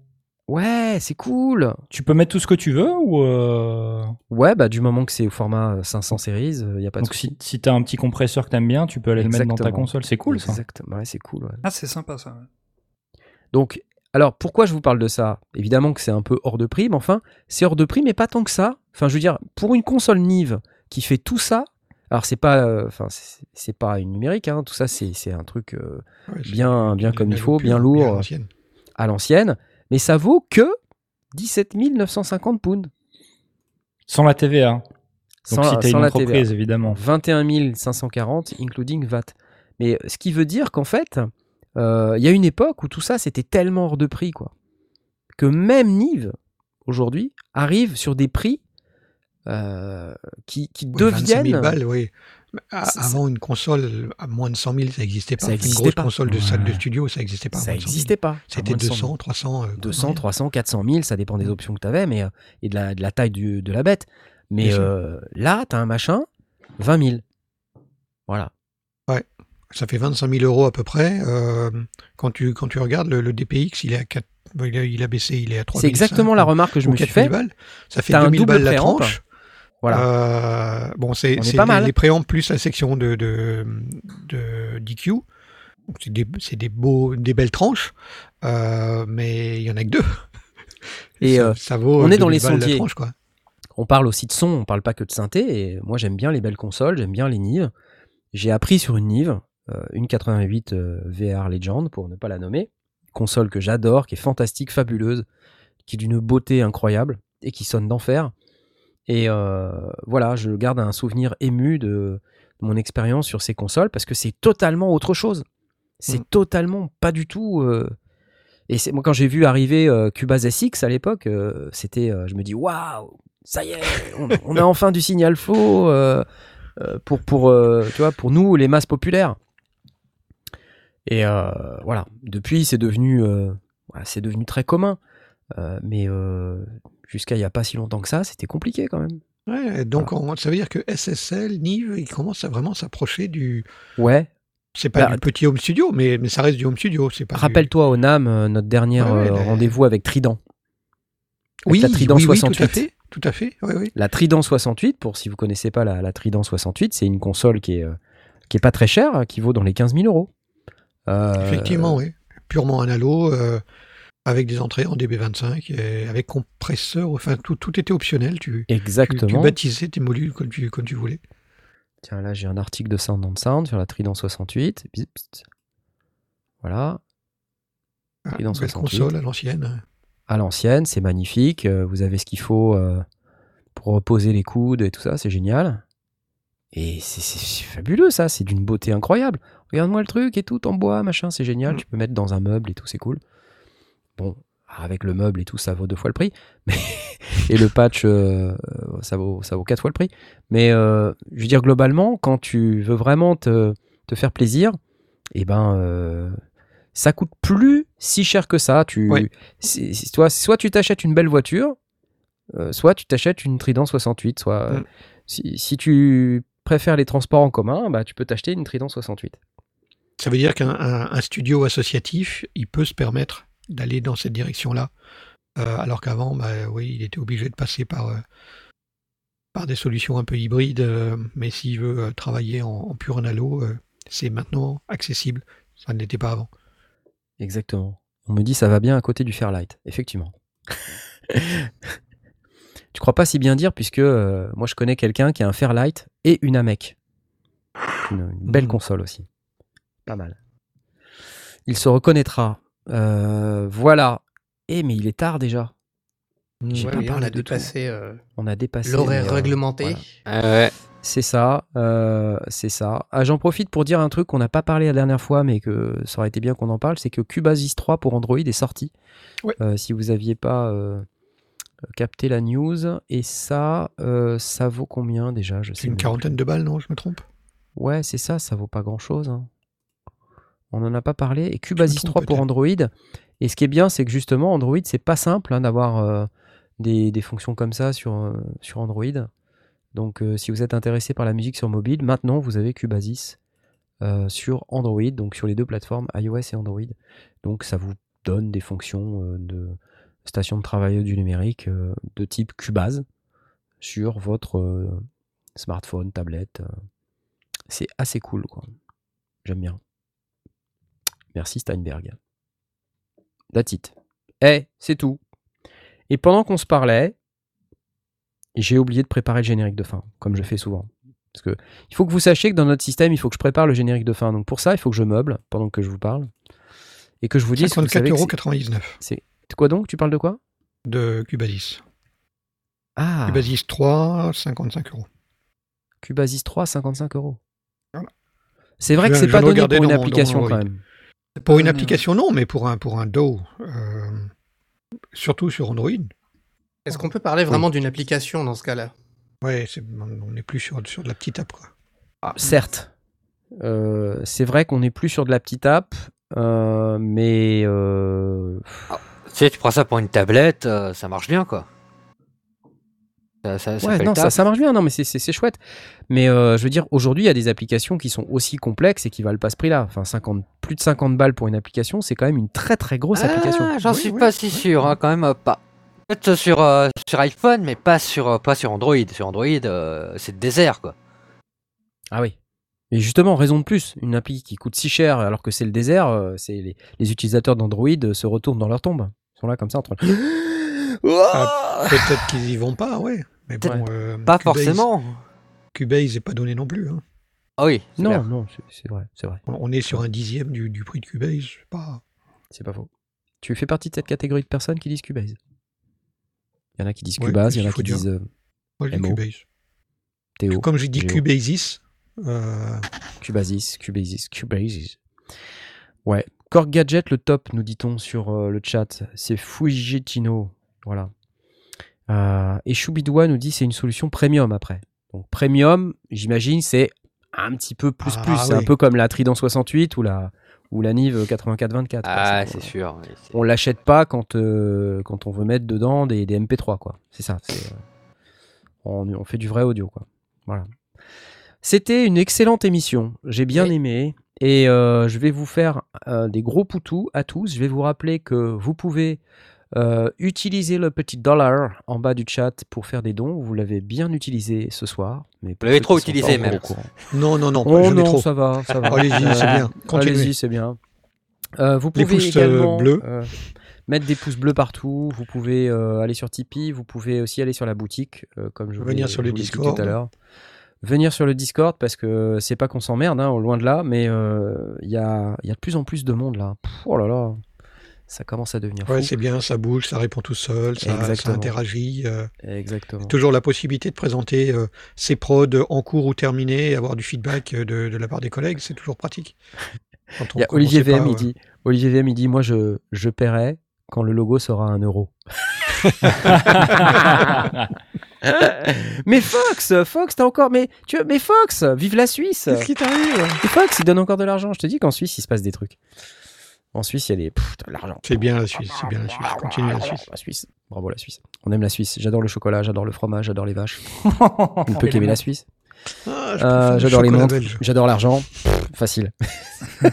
Ouais, c'est cool. Tu peux mettre tout ce que tu veux ou euh, Ouais, bah du moment que c'est au format euh, 500 series, il y a pas de donc si, si t'as un petit compresseur que t'aimes bien, tu peux aller le mettre dans ta console. C'est cool ça. Exactement. Ouais, c'est cool. ouais. Ah, c'est sympa ça. ouais. Donc, alors pourquoi je vous parle de ça? Évidemment que c'est un peu hors de prix, mais enfin, c'est hors de prix, mais pas tant que ça. Enfin, je veux dire, pour une console Nive qui fait tout ça, alors c'est pas, euh, enfin, c'est c'est pas une numérique, hein, tout ça, c'est c'est un truc euh, Ouais, bien, bien comme il faut, bien lourd, à l'ancienne, mais ça vaut que 17 950 pounds. Sans la TVA. Donc Sans si une entreprise, TVA. évidemment. 21 540, including VAT. Mais ce qui veut dire qu'en fait, Euh, Il y a une époque où tout ça, c'était tellement hors de prix, quoi. Que même Nive, aujourd'hui, arrive sur des prix euh, qui, qui Oui, 25 000 deviennent. balles, oui. Avant une console à moins de 100 000, ça n'existait pas. Ça existait une grosse pas. console de salle de studio, ça n'existait pas. Ça moins de 100 000. n'existait pas. C'était moins de 100 000. 200, 300. euh, 200, ouais. 300, 400 000, ça dépend des options que tu avais mais, euh, et de la, de la taille du- de la bête. Mais euh, là, tu as un machin, 20 000. Voilà. Ça fait 25 000 euros à peu près. Euh, quand, tu, quand tu regardes le, le DPX, il est à 4, bon, il, a, il a baissé, il est à 3 C'est exactement la remarque que je me suis 4 fait. 000 balles. Ça fait T'as un 2000 double balles la tranche. Voilà. Euh, bon, c'est les, mal. les préamps plus la section de, de, de DQ. C'est des, c'est des, beaux, des belles tranches, euh, mais il y en a que deux. Et, ça, euh, ça vaut on est dans 2000 les sentiers. tranche, quoi. On parle aussi de son, on parle pas que de synthé. Et moi, j'aime bien les belles consoles, j'aime bien les Nive. J'ai appris sur une Nive, euh, une 88 euh, VR Legend, pour ne pas la nommer. Console que j'adore, qui est fantastique, fabuleuse, qui est d'une beauté incroyable et qui sonne d'enfer. Et euh, voilà, je garde un souvenir ému de, de mon expérience sur ces consoles parce que c'est totalement autre chose. C'est Mm. totalement pas du tout. euh, Et c'est moi quand j'ai vu arriver euh, Cubase SX à l'époque, euh, c'était, euh, je me dis waouh, ça y est, on, on a enfin du signal faux euh, euh, pour pour euh, tu vois pour nous les masses populaires. Et euh, voilà, depuis c'est devenu euh, c'est devenu très commun. Euh, mais jusqu'à il y a pas si longtemps que ça, c'était compliqué quand même. Ouais, donc on- ça veut dire que SSL, Nive, il commence à vraiment s'approcher du. Ouais. C'est pas Bah, du petit home studio, mais, mais ça reste du home studio. C'est pas du- Rappelle-toi au NAM notre dernier Ouais, ouais, euh, la- rendez-vous avec Trident. Avec Oui, la Trident oui, oui, 68. tout à fait. Tout à fait. Oui, oui. La Trident 68, pour si vous connaissez pas la, la Trident 68, c'est une console qui est, euh, qui est pas très chère, qui vaut dans les 15 000 euros. Euh, Effectivement, oui. Purement analo, euh, avec des entrées en DB25, et avec compresseur. Enfin, tout, tout était optionnel. Tu, tu, tu Exactement. baptisais tes modules comme tu, comme tu voulais. Tiens, là j'ai un article de Sound on Sound sur la Trident 68. Bips. Voilà. Ah, Trident belle 68. console à l'ancienne. À l'ancienne, c'est magnifique. euh, Vous avez ce qu'il faut pour reposer les coudes et tout ça, c'est génial. Et c'est fabuleux ça, c'est d'une beauté incroyable. Regarde-moi le truc et tout en bois, machin, c'est génial. Mm. Tu peux mettre dans un meuble et tout, c'est cool. Bon, avec le meuble et tout, ça vaut deux fois le prix. Mais et le patch, euh, ça, vaut, ça vaut quatre fois le prix. Mais euh, je veux dire, globalement, quand tu veux vraiment te, te faire plaisir, et ben, euh, ça coûte plus si cher que ça. Tu, toi, soit tu t'achètes une belle voiture, euh, soit tu t'achètes une Trident 68. Soit, Mm. si, si tu préfères les transports en commun, bah, tu peux t'acheter une Trident 68. Ça veut dire qu'un un- un studio associatif, il peut se permettre d'aller dans cette direction-là. Euh, alors qu'avant, bah, oui, il était obligé de passer par, euh, par des solutions un peu hybrides. euh, mais s'il veut travailler en, en pur analo, c'est maintenant accessible. Ça ne l'était pas avant. Exactement. On me dit ça va bien à côté du Fairlight, effectivement. tu crois pas si bien dire puisque moi je connais quelqu'un qui a un Fairlight et une AMEC. Une, une belle Mhm. console aussi. Pas mal. Il se reconnaîtra. Euh, voilà. Eh mais il est tard déjà. J'ai Ouais, pas oui, on a de tout. dépassé euh, On a dépassé l'horaire euh, réglementé. voilà. Ah ouais. C'est ça, euh, c'est ça. Ah, J'en profite pour dire un truc qu'on n'a pas parlé la dernière fois, mais que ça aurait été bien qu'on en parle, c'est que Cubasis 3 pour Android est sorti. Ouais. Euh, si vous aviez pas euh, capté la news, et ça, euh, ça vaut combien déjà? Je sais C'est une quarantaine de balles, non Je me trompe? Ouais, c'est ça, ça vaut pas grand chose. On n'en a pas parlé. Et Cubasis trompe 3 pour. Android. Et ce qui est bien, c'est que justement, Android, c'est pas simple hein, d'avoir euh, des, des fonctions comme ça sur, euh, sur Android. Donc, euh, si vous êtes intéressé par la musique sur mobile, maintenant vous avez Cubasis sur Android, donc sur les deux plateformes iOS et Android. Donc, ça vous donne des fonctions de station de travail du numérique de type Cubase sur votre smartphone, tablette. C'est assez cool, quoi. J'aime bien. Merci Steinberg. That's it. Eh, c'est tout. Et pendant qu'on se parlait, j'ai oublié de préparer le générique de fin, comme je fais souvent. Parce que il faut que vous sachiez que dans notre système, il faut que je prépare le générique de fin. Donc pour ça, il faut que je meuble pendant que je vous parle. Et que je vous dise que vous savez que 54,99€ c'est- quoi donc? Tu parles de quoi? De Cubasis. Ah, Cubasis 3, 55 euros. Cubasis 3, 55 euros. Voilà. C'est vrai Je que c'est pas donné pour une application mon quand même. Pour une donné, application, non, mais pour un, pour un DAO, euh, surtout sur Android, Est-ce qu'on peut parler vraiment d'une application dans ce cas-là? C'est- on n'est plus sur, sur de la petite app. Quoi. Ah, certes, Euh, c'est vrai qu'on n'est plus sur de la petite app, euh, mais euh, Tu sais, tu prends ça pour une tablette, euh, ça marche bien, quoi. Ça, ça, ça ouais, non, ça, marche bien, non, mais c'est- chouette. Mais euh, je veux dire, aujourd'hui, il y a des applications qui sont aussi complexes et qui valent pas ce prix-là. Enfin, 50, plus de 50 balles pour une application, c'est quand même une très très grosse application. Ah, J'en Oui, suis oui. pas si sûr, hein, quand même euh, pas. Peut-être sur, euh, sur iPhone, mais pas sur, euh, pas sur Android. Sur Android, euh, c'est le désert, quoi. Ah oui. Et justement, raison de plus, une appli qui coûte si cher alors que c'est le désert, euh, c'est les, les utilisateurs d'Android euh, se retournent dans leur tombe. Ils sont là comme ça en train de... Ah, Peut-être qu'ils y vont pas, ouais. Mais bon, euh, Pas Cubase- forcément. Cubase n'est pas donné non plus. hein. Ah oui, Non, clair. non, c'est- vrai, c'est vrai, On est sur un dixième du, du prix de Cubase. c'est Pas... c'est pas faux. Tu fais partie de cette catégorie de personnes qui disent Cubase. Il y en a qui disent Ouais, Cubase, il y en a qui dire. disent euh, Moi, je dis MO. Cubase. Théo, Comme j'ai dit Géo. Cubasis, euh, Cubasis, Cubasis, Cubasis. Ouais. Cork Gadget, le top, nous dit-on sur euh, le chat. C'est Fujigetino. Voilà. Euh, et Choubidoua nous dit c'est une solution premium après. Donc premium, j'imagine, c'est un petit peu plus Ah, plus. C'est un peu comme la Trident 68 ou la, ou la Nive 8424. quoi. Ah, C'est- c'est sûr. oui, on l'achète pas quand, euh, quand on veut mettre dedans des, des MP3 quoi. C'est ça. c'est, euh, on, on fait du vrai audio quoi. Voilà. C'était une excellente émission. J'ai bien Oui. aimé et euh, je vais vous faire euh, des gros poutous à tous. Je vais vous rappeler que vous pouvez euh, utiliser le petit dollar en bas du chat pour faire des dons. Vous l'avez bien utilisé ce soir. Mais pour l'avez trop utilisé, pas même. au courant. Non, non, non, pas Oh jamais non, trop. ça va, ça va. Allez-y, c'est Euh, bien. Continuez. Allez-y, c'est bien. Euh, vous Les pouvez pouces, euh, également bleus. euh, mettre des pouces bleus partout. Vous pouvez euh, aller sur Tipeee. Vous pouvez aussi aller sur la boutique, euh, comme je Venir vous sur le je vous Discord. tout à l'heure. Venir sur le Discord parce que c'est pas qu'on s'emmerde, hein, loin de là, mais euh, il y, a, il y a de plus en plus de monde là. Pff, oh là là, ça commence à devenir Ouais, fou. c'est bien, ça bouge, ça répond tout seul, ça, interagit. euh, Exactement. toujours la possibilité de présenter euh, ses prods en cours ou terminés avoir du feedback euh, de, de la part des collègues, c'est toujours pratique. Quand on Il y a Olivier VM, pas, il dit, Olivier VM, il dit, moi je, je paierai quand le logo sera un euro. mais Fox, Fox, t'as encore, mais tu, mais Fox, vive la Suisse. Qu'est-ce qui t'arrive? Fox, il donne encore de l'argent. Je te dis qu'en Suisse, il se passe des trucs. En Suisse, il y a des, l'argent. C'est bien la Suisse, c'est bien la Suisse. Continue la Suisse. La Suisse. Bravo la Suisse. On aime la Suisse. J'adore le chocolat, j'adore le fromage, j'adore les vaches. On ne peut qu'aimer la Suisse. Ah, Euh, j'adore les montres, j'adore l'argent. Facile.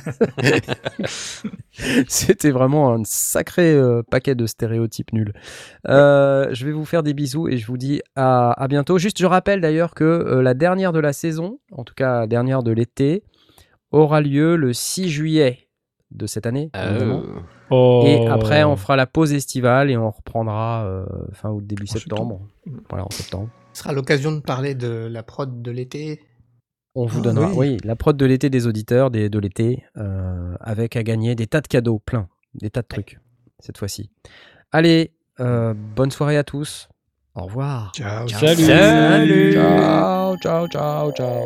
C'était vraiment un sacré euh, paquet de stéréotypes nuls. Euh, je vais vous faire des bisous et je vous dis à, à bientôt. Juste, je rappelle d'ailleurs que euh, la dernière de la saison, en tout cas la dernière de l'été, aura lieu le 6 juillet de cette année. Euh, Oh. Et après, on fera la pause estivale et on reprendra euh, fin août, début En septembre. Voilà, en septembre. Ce sera l'occasion de parler de la prod de l'été. On vous Ah, donnera, oui. oui. la prod de l'été des auditeurs, des, de l'été, euh, avec à gagner des tas de cadeaux, plein, des tas de trucs, cette fois-ci. Allez, euh, bonne soirée à tous. Au revoir. Ciao. Salut. Salut. Ciao, ciao, ciao, ciao.